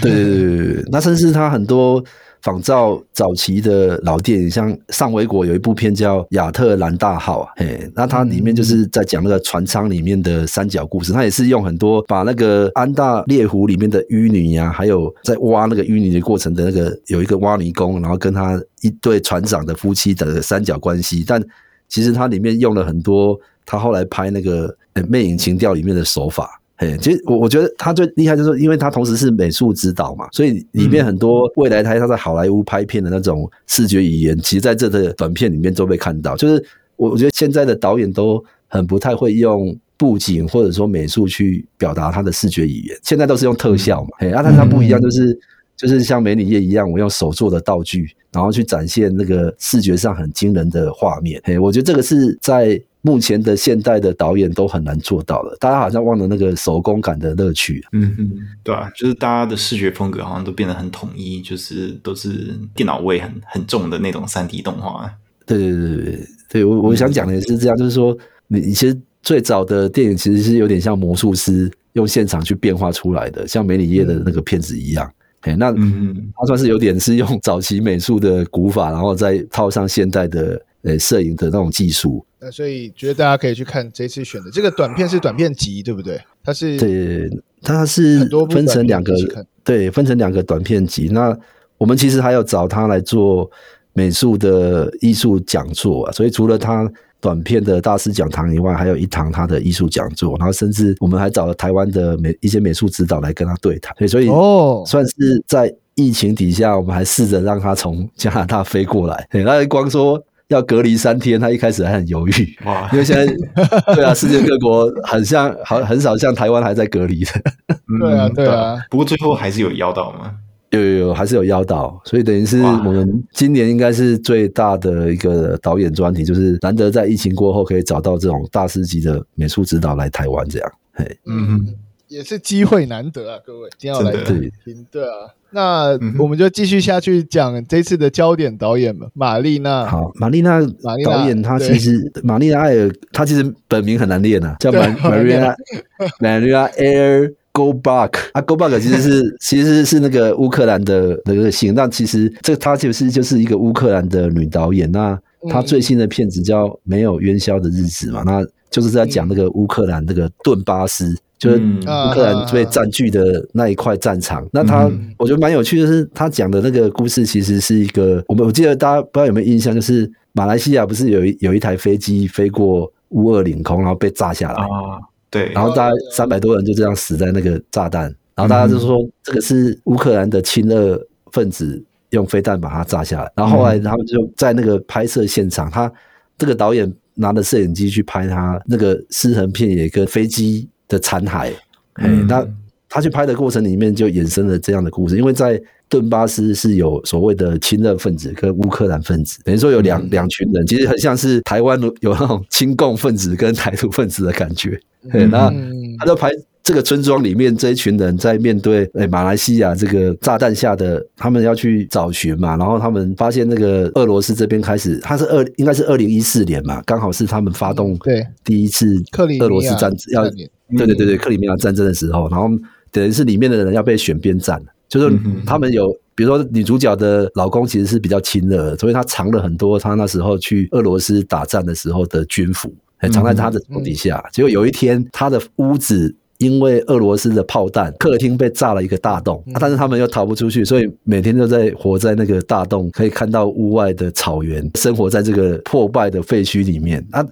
对对对对，那甚至他很多。仿照早期的老电影，像上维国有一部片叫《亚特兰大号》啊，嘿，那它里面就是在讲那个船舱里面的三角故事。它也是用很多把那个安大略湖里面的淤泥啊，还有在挖那个淤泥的过程的那个有一个挖泥工，然后跟他一对船长的夫妻的三角关系。但其实它里面用了很多他后来拍那个《魅影情调》里面的手法。哎，其实我我觉得他最厉害就是，因为他同时是美术指导嘛，所以里面很多未来他他在好莱坞拍片的那种视觉语言，其实在这个短片里面都被看到。就是我我觉得现在的导演都很不太会用布景或者说美术去表达他的视觉语言，现在都是用特效嘛。哎，啊，但他不一样，就是就是像美女叶一样，我用手做的道具，然后去展现那个视觉上很惊人的画面。哎，我觉得这个是在。目前的现代的导演都很难做到了，大家好像忘了那个手工感的乐趣。嗯嗯，对啊，就是大家的视觉风格好像都变得很统一，就是都是电脑味很很重的那种三 D 动画。对对对对对，我我想讲的也是这样，就是说你你其实最早的电影其实是有点像魔术师用现场去变化出来的，像梅里叶的那个片子一样。嘿，那嗯，他算是有点是用早期美术的古法，然后再套上现代的。呃，摄影的那种技术，那所以觉得大家可以去看这次选的这个短片是短片集，对不对？它是对，它是分成两个，对，分成两个短片集。那我们其实还要找他来做美术的艺术讲座啊，所以除了他短片的大师讲堂以外，还有一堂他的艺术讲座，然后甚至我们还找了台湾的美一些美术指导来跟他对谈。所以哦，算是在疫情底下，我们还试着让他从加拿大飞过来。那光说。要隔离三天，他一开始还很犹豫，哇！因为现在对啊，世界各国很像，好很少像台湾还在隔离的。对啊，对啊。不过最后还是有邀到嘛？有有有，还是有邀到，所以等于是我们今年应该是最大的一个导演专题，就是难得在疫情过后可以找到这种大师级的美术指导来台湾这样。嘿，嗯。也是机会难得啊，各位，今天要来听，对啊。那我们就继续下去讲这次的焦点导演嘛，玛丽娜。好，玛丽娜导演，她其实玛丽娜艾尔，她其实本名很难念啊，叫玛玛丽娜玛丽娜艾尔。Go back 啊，Go back 其实是 其实是那个乌克兰的那个姓。那其实这她就是就是一个乌克兰的女导演。那她最新的片子叫《没有元宵的日子》嘛，那就是在讲那个乌克兰那个顿巴斯，就是乌克兰被占据的那一块战场。那他我觉得蛮有趣的是，他讲的那个故事其实是一个我们我记得大家不知道有没有印象，就是马来西亚不是有一有一台飞机飞过乌俄领空，然后被炸下来。对，然后大概三百多人就这样死在那个炸弹，然后大家就说这个是乌克兰的亲俄分子用飞弹把它炸下来，然后后来他们就在那个拍摄现场，他这个导演拿着摄影机去拍他那个尸横遍野跟飞机的残骸，哎，那他去拍的过程里面就衍生了这样的故事，因为在顿巴斯是有所谓的亲俄分子跟乌克兰分子，等于说有两两群人，其实很像是台湾有那种亲共分子跟台独分子的感觉。对，那他就拍这个村庄里面这一群人在面对诶马来西亚这个炸弹下的，他们要去找寻嘛，然后他们发现那个俄罗斯这边开始，他是二应该是二零一四年嘛，刚好是他们发动对。第一次俄罗斯战争要对对对对克里米亚战争的时候，然后等于是里面的人要被选边站，就是他们有比如说女主角的老公其实是比较亲俄，所以他藏了很多他那时候去俄罗斯打战的时候的军服。藏在他的床底下，结果有一天，他的屋子因为俄罗斯的炮弹，客厅被炸了一个大洞，但是他们又逃不出去，所以每天都在活在那个大洞，可以看到屋外的草原，生活在这个破败的废墟里面。那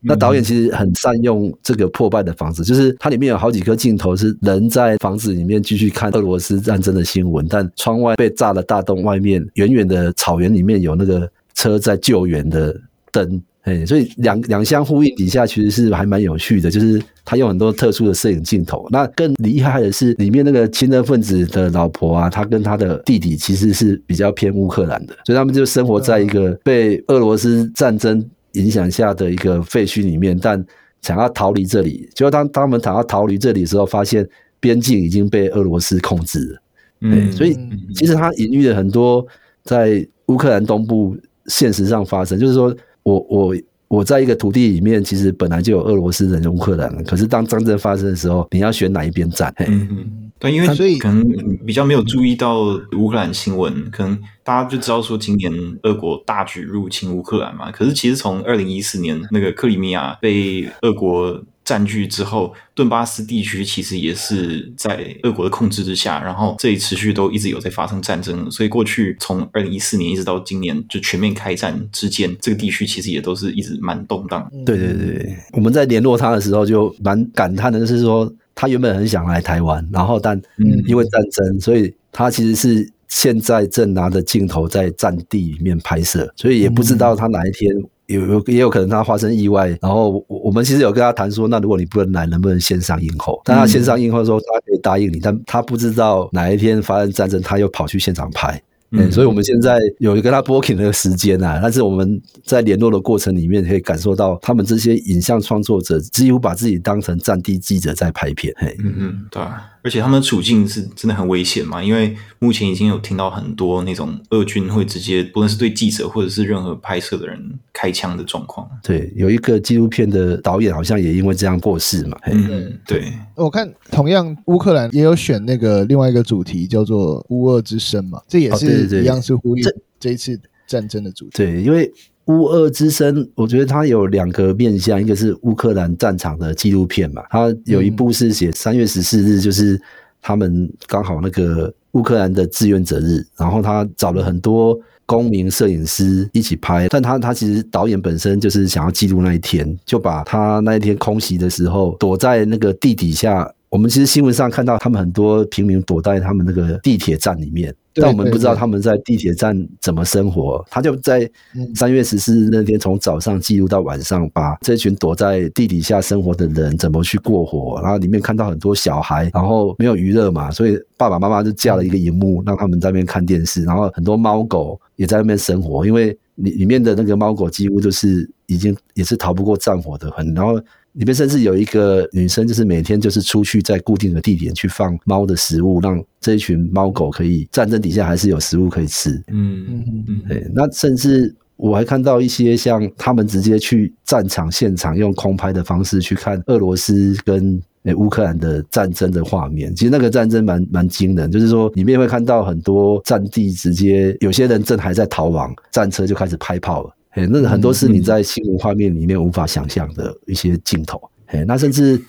那导演其实很善用这个破败的房子，就是它里面有好几个镜头是人在房子里面继续看俄罗斯战争的新闻，但窗外被炸的大洞外面，远远的草原里面有那个车在救援的灯。哎，所以两两相呼应底下，其实是还蛮有趣的，就是他用很多特殊的摄影镜头。那更厉害的是，里面那个亲俄分子的老婆啊，他跟他的弟弟其实是比较偏乌克兰的，所以他们就生活在一个被俄罗斯战争影响下的一个废墟里面，但想要逃离这里。就当他们想要逃离这里的时候，发现边境已经被俄罗斯控制了。嗯，所以其实他隐喻了很多在乌克兰东部现实上发生，就是说。我我我在一个土地里面，其实本来就有俄罗斯人、乌克兰人。可是当战争发生的时候，你要选哪一边站？嗯嗯，对，因为所以可能比较没有注意到乌克兰新闻，可能大家就知道说今年俄国大举入侵乌克兰嘛。可是其实从二零一四年那个克里米亚被俄国占据之后，顿巴斯地区其实也是在俄国的控制之下，然后这里持续都一直有在发生战争，所以过去从二零一四年一直到今年就全面开战之间，这个地区其实也都是一直蛮动荡。对对对，我们在联络他的时候就蛮感叹的，就是说他原本很想来台湾，然后但因为战争，所以他其实是现在正拿着镜头在战地里面拍摄，所以也不知道他哪一天。有有也有可能他发生意外，然后我我们其实有跟他谈说，那如果你不能来，能不能线上映后？但他线上映后说他可以答应你，但他不知道哪一天发生战争，他又跑去现场拍。嗯，所以我们现在有一个他 booking 的时间啊，但是我们在联络的过程里面可以感受到，他们这些影像创作者几乎把自己当成战地记者在拍片。嘿，嗯嗯，对啊。而且他们的处境是真的很危险嘛，因为目前已经有听到很多那种俄军会直接，不论是对记者或者是任何拍摄的人开枪的状况。对，有一个纪录片的导演好像也因为这样过世嘛。嗯，对。我看同样乌克兰也有选那个另外一个主题叫做“乌俄之声”嘛，这也是一样是呼应这一次战争的主题。对，对，因为。乌俄之声，我觉得它有两个面向，一个是乌克兰战场的纪录片嘛，它有一部是写三月十四日，就是他们刚好那个乌克兰的志愿者日，然后他找了很多公民摄影师一起拍，但他他其实导演本身就是想要记录那一天，就把他那一天空袭的时候躲在那个地底下，我们其实新闻上看到他们很多平民躲在他们那个地铁站里面。但我们不知道他们在地铁站怎么生活。他就在三月十四日那天，从早上记录到晚上，把这群躲在地底下生活的人怎么去过活。然后里面看到很多小孩，然后没有娱乐嘛，所以爸爸妈妈就架了一个荧幕，让他们在那边看电视。然后很多猫狗也在那边生活，因为里里面的那个猫狗几乎都是已经也是逃不过战火的很，然后。里面甚至有一个女生，就是每天就是出去在固定的地点去放猫的食物，让这一群猫狗可以战争底下还是有食物可以吃。嗯嗯嗯，对，那甚至。我还看到一些像他们直接去战场现场用空拍的方式去看俄罗斯跟诶乌克兰的战争的画面，其实那个战争蛮蛮惊人，就是说里面会看到很多战地直接有些人正还在逃亡，战车就开始拍炮了，诶，那很多是你在新闻画面里面无法想象的一些镜头，诶，那甚至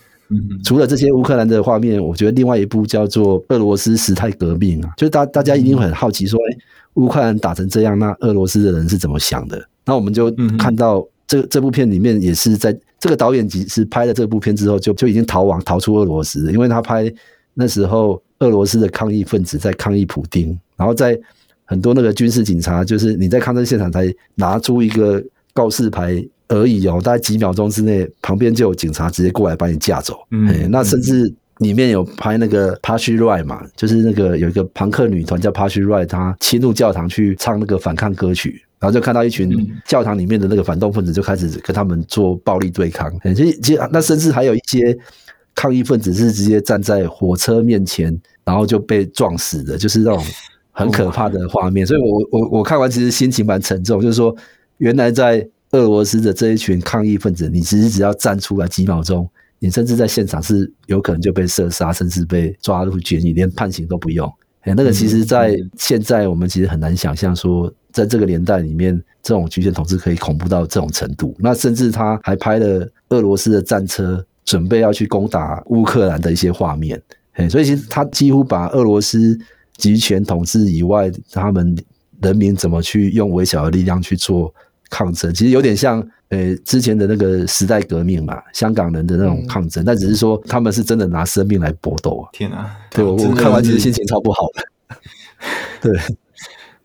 除了这些乌克兰的画面，我觉得另外一部叫做《俄罗斯时态革命》啊，就是大大家一定会很好奇说，诶乌克兰打成这样，那俄罗斯的人是怎么想的？那我们就看到这这部片里面也是在这个导演其实拍了这部片之后，就就已经逃亡逃出俄罗斯，因为他拍那时候俄罗斯的抗议分子在抗议普丁，然后在很多那个军事警察，就是你在抗争现场才拿出一个告示牌而已哦，大概几秒钟之内，旁边就有警察直接过来把你架走。嗯，那甚至。里面有拍那个 Pussy Riot 嘛，就是那个有一个朋克女团叫 Pussy Riot，她侵入教堂去唱那个反抗歌曲，然后就看到一群教堂里面的那个反动分子就开始跟他们做暴力对抗。其实，其实那甚至还有一些抗议分子是直接站在火车面前，然后就被撞死的，就是那种很可怕的画面。所以我我我看完其实心情蛮沉重，就是说原来在俄罗斯的这一群抗议分子，你其实只要站出来几秒钟。你甚至在现场是有可能就被射杀，甚至被抓入监狱，连判刑都不用。哎，那个其实，在现在我们其实很难想象，说在这个年代里面，这种局限统治可以恐怖到这种程度。那甚至他还拍了俄罗斯的战车准备要去攻打乌克兰的一些画面。哎，所以其实他几乎把俄罗斯极权统治以外，他们人民怎么去用微小的力量去做抗争，其实有点像。呃，之前的那个时代革命嘛，香港人的那种抗争，但只是说他们是真的拿生命来搏斗啊！天啊，对我我看完其实心情超不好的。对，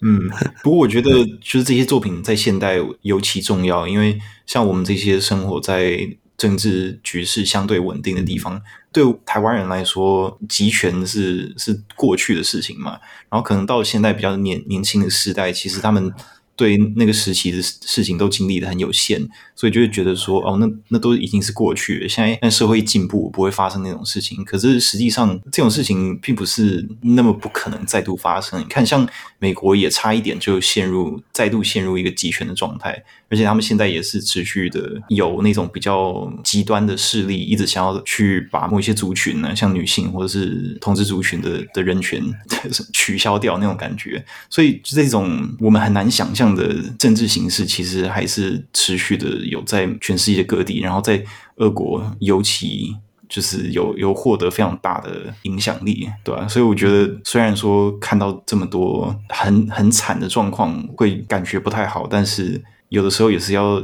嗯，不过我觉得就是这些作品在现代尤其重要，因为像我们这些生活在政治局势相对稳定的地方，对台湾人来说，集权是是过去的事情嘛。然后可能到现在比较年年轻的时代，其实他们。对那个时期的事情都经历的很有限，所以就会觉得说，哦，那那都已经是过去了。现在那社会进步不会发生那种事情，可是实际上这种事情并不是那么不可能再度发生。你看，像美国也差一点就陷入再度陷入一个集权的状态，而且他们现在也是持续的有那种比较极端的势力，一直想要去把某一些族群呢，像女性或者是同志族群的的人权 取消掉那种感觉。所以这种我们很难想象。的政治形势其实还是持续的有在全世界各地，然后在俄国尤其就是有有获得非常大的影响力，对吧？所以我觉得虽然说看到这么多很很惨的状况会感觉不太好，但是有的时候也是要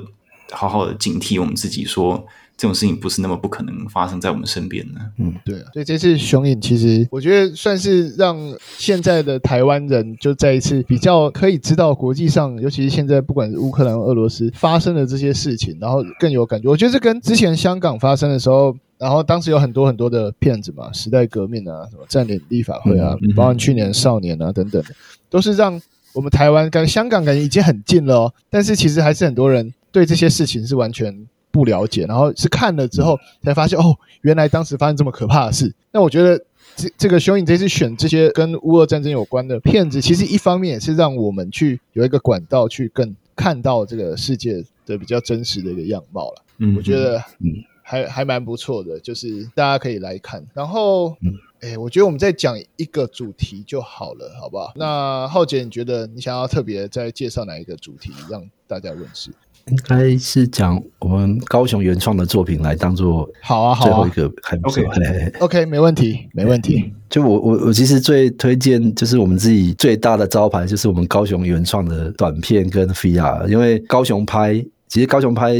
好好的警惕我们自己说。这种事情不是那么不可能发生在我们身边的。嗯，对啊。所以这次熊影其实我觉得算是让现在的台湾人就再一次比较可以知道国际上，尤其是现在不管是乌克兰、俄罗斯发生的这些事情，然后更有感觉。我觉得这跟之前香港发生的时候，然后当时有很多很多的骗子嘛，时代革命啊，什么占领立法会啊，嗯、包括去年少年啊等等，都是让我们台湾跟香港感觉已经很近了哦。但是其实还是很多人对这些事情是完全。不了解，然后是看了之后才发现哦，原来当时发生这么可怕的事。那我觉得这这个雄影这次选这些跟乌俄战争有关的片子，其实一方面也是让我们去有一个管道去更看到这个世界的比较真实的一个样貌了。嗯，我觉得嗯还还蛮不错的，就是大家可以来看。然后嗯，哎，我觉得我们再讲一个主题就好了，好不好？那浩杰，你觉得你想要特别再介绍哪一个主题让大家认识？应该是讲我们高雄原创的作品来当做好啊，最后一个还不错。OK，没问题，没问题。就我我我其实最推荐就是我们自己最大的招牌，就是我们高雄原创的短片跟 VR。因为高雄拍，其实高雄拍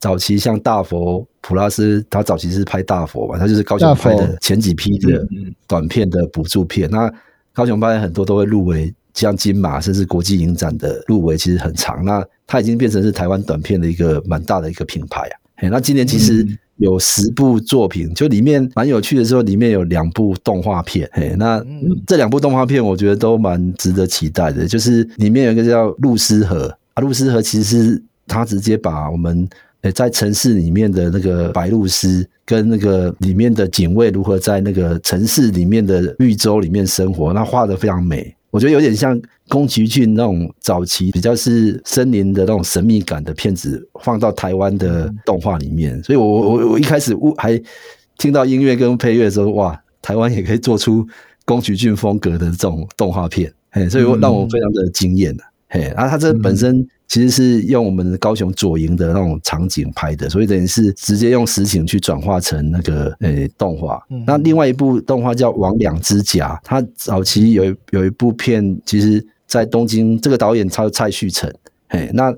早期像大佛普拉斯，他早期是拍大佛嘛，他就是高雄拍的前几批的短片的补助片。那高雄拍很多都会入围。像金马甚至国际影展的入围其实很长，那它已经变成是台湾短片的一个蛮大的一个品牌啊。那今年其实有十部作品，就里面蛮有趣的时候，里面有两部动画片。嘿，那这两部动画片我觉得都蛮值得期待的。就是里面有一个叫《露丝河》啊，《露丝河》其实是它直接把我们诶在城市里面的那个白鹭鸶跟那个里面的警卫如何在那个城市里面的绿洲里面生活，那画的非常美。我觉得有点像宫崎骏那种早期比较是森林的那种神秘感的片子，放到台湾的动画里面。所以我我我一开始还听到音乐跟配乐的时候，哇，台湾也可以做出宫崎骏风格的这种动画片，嘿，所以让我非常的惊艳的。嘿，然后它这本身其实是用我们高雄左营的那种场景拍的，所以等于是直接用实景去转化成那个呃、欸、动画。那另外一部动画叫《王两之甲》，它早期有有一部片，其实在东京，这个导演叫蔡旭成。嘿，那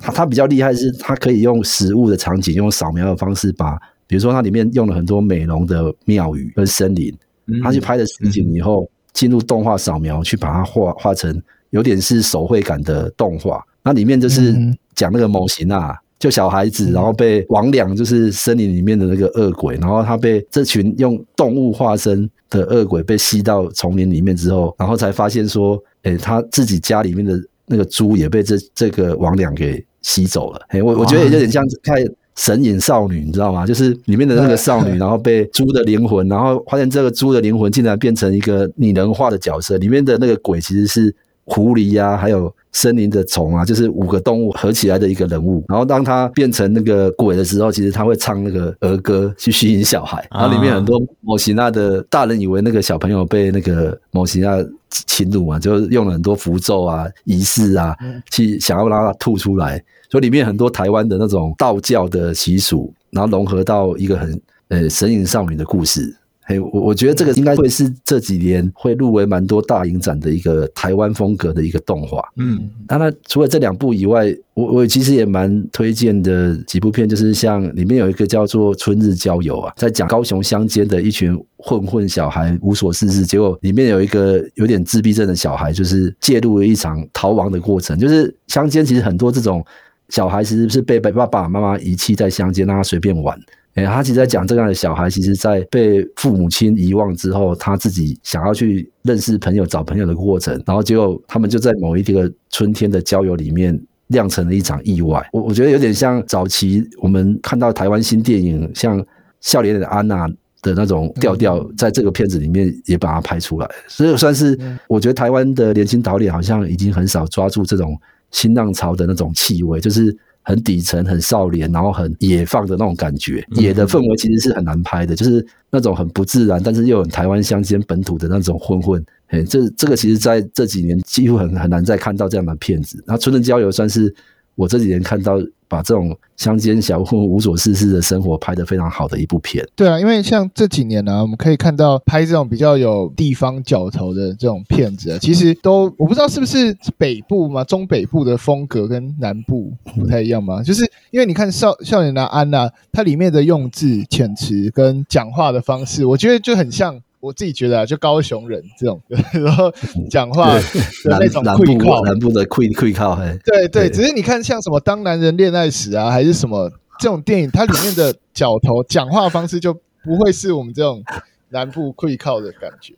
他他比较厉害是，他可以用实物的场景，用扫描的方式把，比如说它里面用了很多美容的庙宇跟森林，他去拍的实景以后，进入动画扫描去把它画画成。有点是手绘感的动画，那里面就是讲那个某型啊，就小孩子，然后被魍魉，就是森林里面的那个恶鬼，然后他被这群用动物化身的恶鬼被吸到丛林里面之后，然后才发现说，诶，他自己家里面的那个猪也被这这个魍魉给吸走了。诶，我我觉得也有点像看神隐少女，你知道吗？就是里面的那个少女，然后被猪的灵魂，然后发现这个猪的灵魂竟然变成一个拟人化的角色，里面的那个鬼其实是。狐狸呀、啊，还有森林的虫啊，就是五个动物合起来的一个人物。然后当他变成那个鬼的时候，其实他会唱那个儿歌去吸引小孩。然后里面很多某西娜的大人以为那个小朋友被那个某西娜侵入嘛，就用了很多符咒啊、仪式啊，去想要让他吐出来。所以里面很多台湾的那种道教的习俗，然后融合到一个很呃神隐少女的故事。我我觉得这个应该会是这几年会入围蛮多大影展的一个台湾风格的一个动画。嗯，当然除了这两部以外，我我其实也蛮推荐的几部片，就是像里面有一个叫做《春日郊游》啊，在讲高雄乡间的一群混混小孩无所事事，结果里面有一个有点自闭症的小孩，就是介入了一场逃亡的过程。就是乡间其实很多这种小孩其实是被爸爸妈妈遗弃在乡间，让他随便玩。哎，他其实在讲这样的小孩，其实，在被父母亲遗忘之后，他自己想要去认识朋友、找朋友的过程，然后结果他们就在某一个春天的郊游里面酿成了一场意外。我我觉得有点像早期我们看到台湾新电影，像《笑脸的安娜》的那种调调，在这个片子里面也把它拍出来。所以算是我觉得台湾的年轻导演好像已经很少抓住这种新浪潮的那种气味，就是。很底层、很少年，然后很野放的那种感觉，野的氛围其实是很难拍的，就是那种很不自然，但是又很台湾乡间本土的那种混混。哎，这这个其实在这几年几乎很很难再看到这样的片子。那《春日郊游》算是我这几年看到。把这种乡间小混混无所事事的生活拍得非常好的一部片。对啊，因为像这几年呢、啊，我们可以看到拍这种比较有地方角头的这种片子，啊其实都我不知道是不是北部嘛，中北部的风格跟南部不太一样嘛。就是因为你看少少年的安娜，它里面的用字遣词跟讲话的方式，我觉得就很像。我自己觉得啊，就高雄人这种，然后讲话的那种溃靠，南部的溃溃靠，对对，只是你看像什么《当男人恋爱时》啊，还是什么这种电影，它里面的角头讲话方式就不会是我们这种南部溃靠的感觉。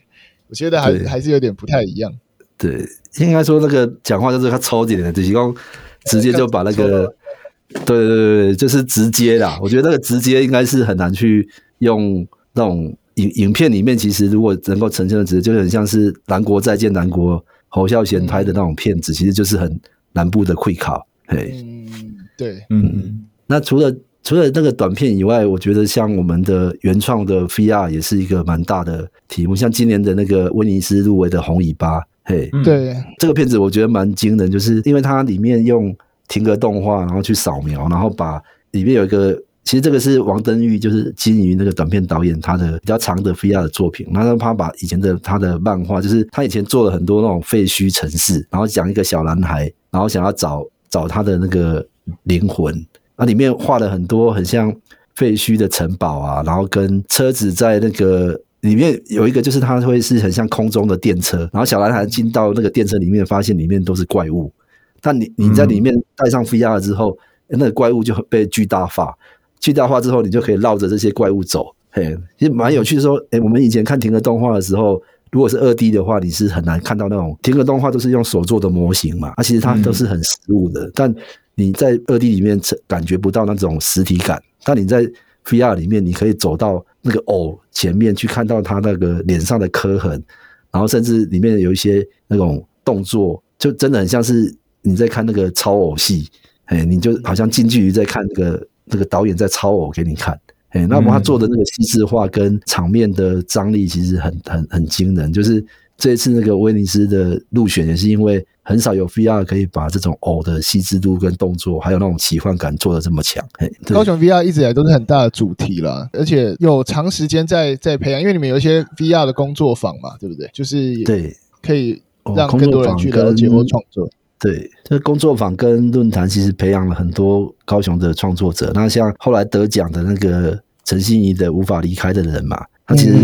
我觉得还还是有点不太一样。对，应该说那个讲话就是他抽点的，就是说直接就把那个，对对对对，就是直接啦。我觉得那个直接应该是很难去用那种。影影片里面其实如果能够呈现的，只就很像是《南国再见南国》侯孝贤拍的那种片子，其实就是很南部的溃考。嘿，嗯，对，嗯，那除了除了那个短片以外，我觉得像我们的原创的 VR 也是一个蛮大的题目。像今年的那个威尼斯入围的《红尾巴》，嘿，对，这个片子我觉得蛮惊人，就是因为它里面用停格动画，然后去扫描，然后把里面有一个。其实这个是王登玉，就是金鱼那个短片导演，他的比较长的 VR 的作品。然后他把以前的他的漫画，就是他以前做了很多那种废墟城市，然后讲一个小男孩，然后想要找找他的那个灵魂。那里面画了很多很像废墟的城堡啊，然后跟车子在那个里面有一个，就是他会是很像空中的电车，然后小男孩进到那个电车里面，发现里面都是怪物。但你你在里面戴上 VR 之后，那个怪物就被巨大化。巨大化之后，你就可以绕着这些怪物走，嘿，其实蛮有趣的。说，诶，我们以前看停格动画的时候，如果是二 D 的话，你是很难看到那种停格动画都是用手做的模型嘛，啊，其实它都是很实物的。但你在二 D 里面感觉不到那种实体感，但你在 VR 里面，你可以走到那个偶前面去看到他那个脸上的刻痕，然后甚至里面有一些那种动作，就真的很像是你在看那个超偶戏，哎，你就好像近距离在看那个那个导演在超偶给你看，哎，那么他做的那个细致化跟场面的张力其实很很很惊人，就是。这一次那个威尼斯的入选也是因为很少有 VR 可以把这种偶的细致度跟动作，还有那种奇幻感做的这么强。高雄 VR 一直以来都是很大的主题啦，而且有长时间在在培养，因为你们有一些 VR 的工作坊嘛，对不对？就是对，可以让更多人去了解或创作。对，这工作坊跟论坛其实培养了很多高雄的创作者。那像后来得奖的那个陈心怡的《无法离开的人》嘛。他其实，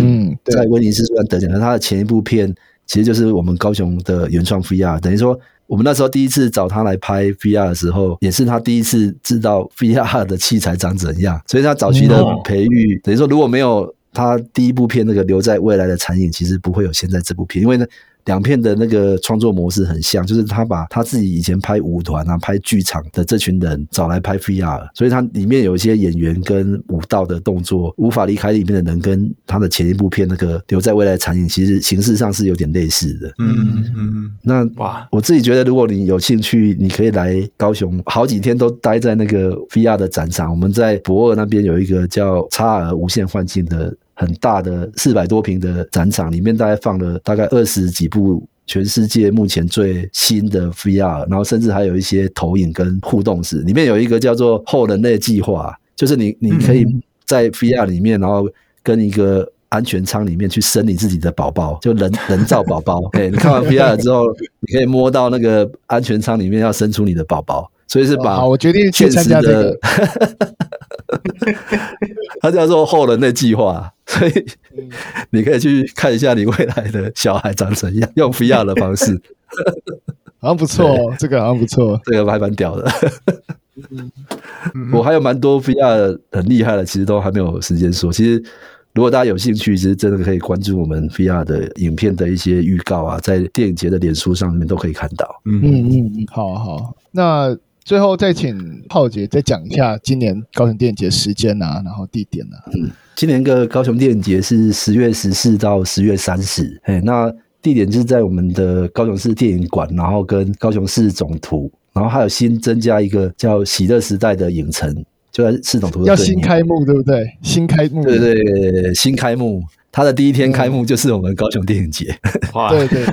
在威尼斯虽然得奖，但他的前一部片其实就是我们高雄的原创 VR。等于说，我们那时候第一次找他来拍 VR 的时候，也是他第一次知道 VR 的器材长怎样。所以他早期的培育，等于说如果没有他第一部片那个留在未来的残影，其实不会有现在这部片，因为呢。两片的那个创作模式很像，就是他把他自己以前拍舞团啊、拍剧场的这群人找来拍 VR，所以他里面有一些演员跟舞蹈的动作，无法离开里面的人跟他的前一部片那个留在未来的残影，其实形式上是有点类似的。嗯嗯嗯。那哇，我自己觉得，如果你有兴趣，你可以来高雄，好几天都待在那个 VR 的展场。我们在博二那边有一个叫差尔无限幻境的。很大的四百多平的展场，里面大概放了大概二十几部全世界目前最新的 VR，然后甚至还有一些投影跟互动式。里面有一个叫做“后人类计划”，就是你你可以在 VR 里面，然后跟一个安全舱里面去生你自己的宝宝，就人 人造宝宝。哎，你看完 VR 之后，你可以摸到那个安全舱里面要生出你的宝宝。所以是把好，我决定去参加这个。他叫做后人类计划，所以你可以去看一下你未来的小孩长怎样，用 VR 的方式，好像不错哦，这个好像不错，这个还蛮屌的。我还有蛮多 VR 很厉害的，其实都还没有时间说。其实如果大家有兴趣，其实真的可以关注我们 VR 的影片的一些预告啊，在电影节的脸书上面都可以看到。嗯嗯嗯，好好，那。最后再请浩杰再讲一下今年高雄电影节时间啊，然后地点啊。嗯，今年的高雄电影节是十月十四到十月三十。哎，那地点就是在我们的高雄市电影馆，然后跟高雄市总图，然后还有新增加一个叫喜乐时代的影城，就在市总图。要新开幕对不对？新开幕。对对对，新开幕，它的第一天开幕就是我们高雄电影节。哇，对对。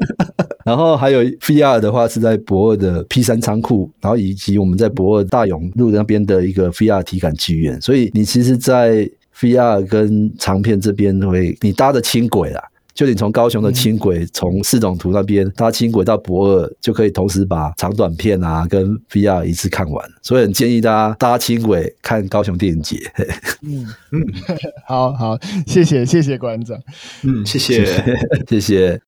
然后还有 VR 的话是在博尔的 P 三仓库，然后以及我们在博尔大勇路那边的一个 VR 体感剧院，所以你其实，在 VR 跟长片这边会你搭的轻轨啦，就你从高雄的轻轨从四种图那边搭轻轨到博二，就可以同时把长短片啊跟 VR 一次看完，所以很建议大家搭轻轨看高雄电影节。嗯。嗯，好好，谢谢谢谢馆长，嗯，谢谢 谢谢。谢谢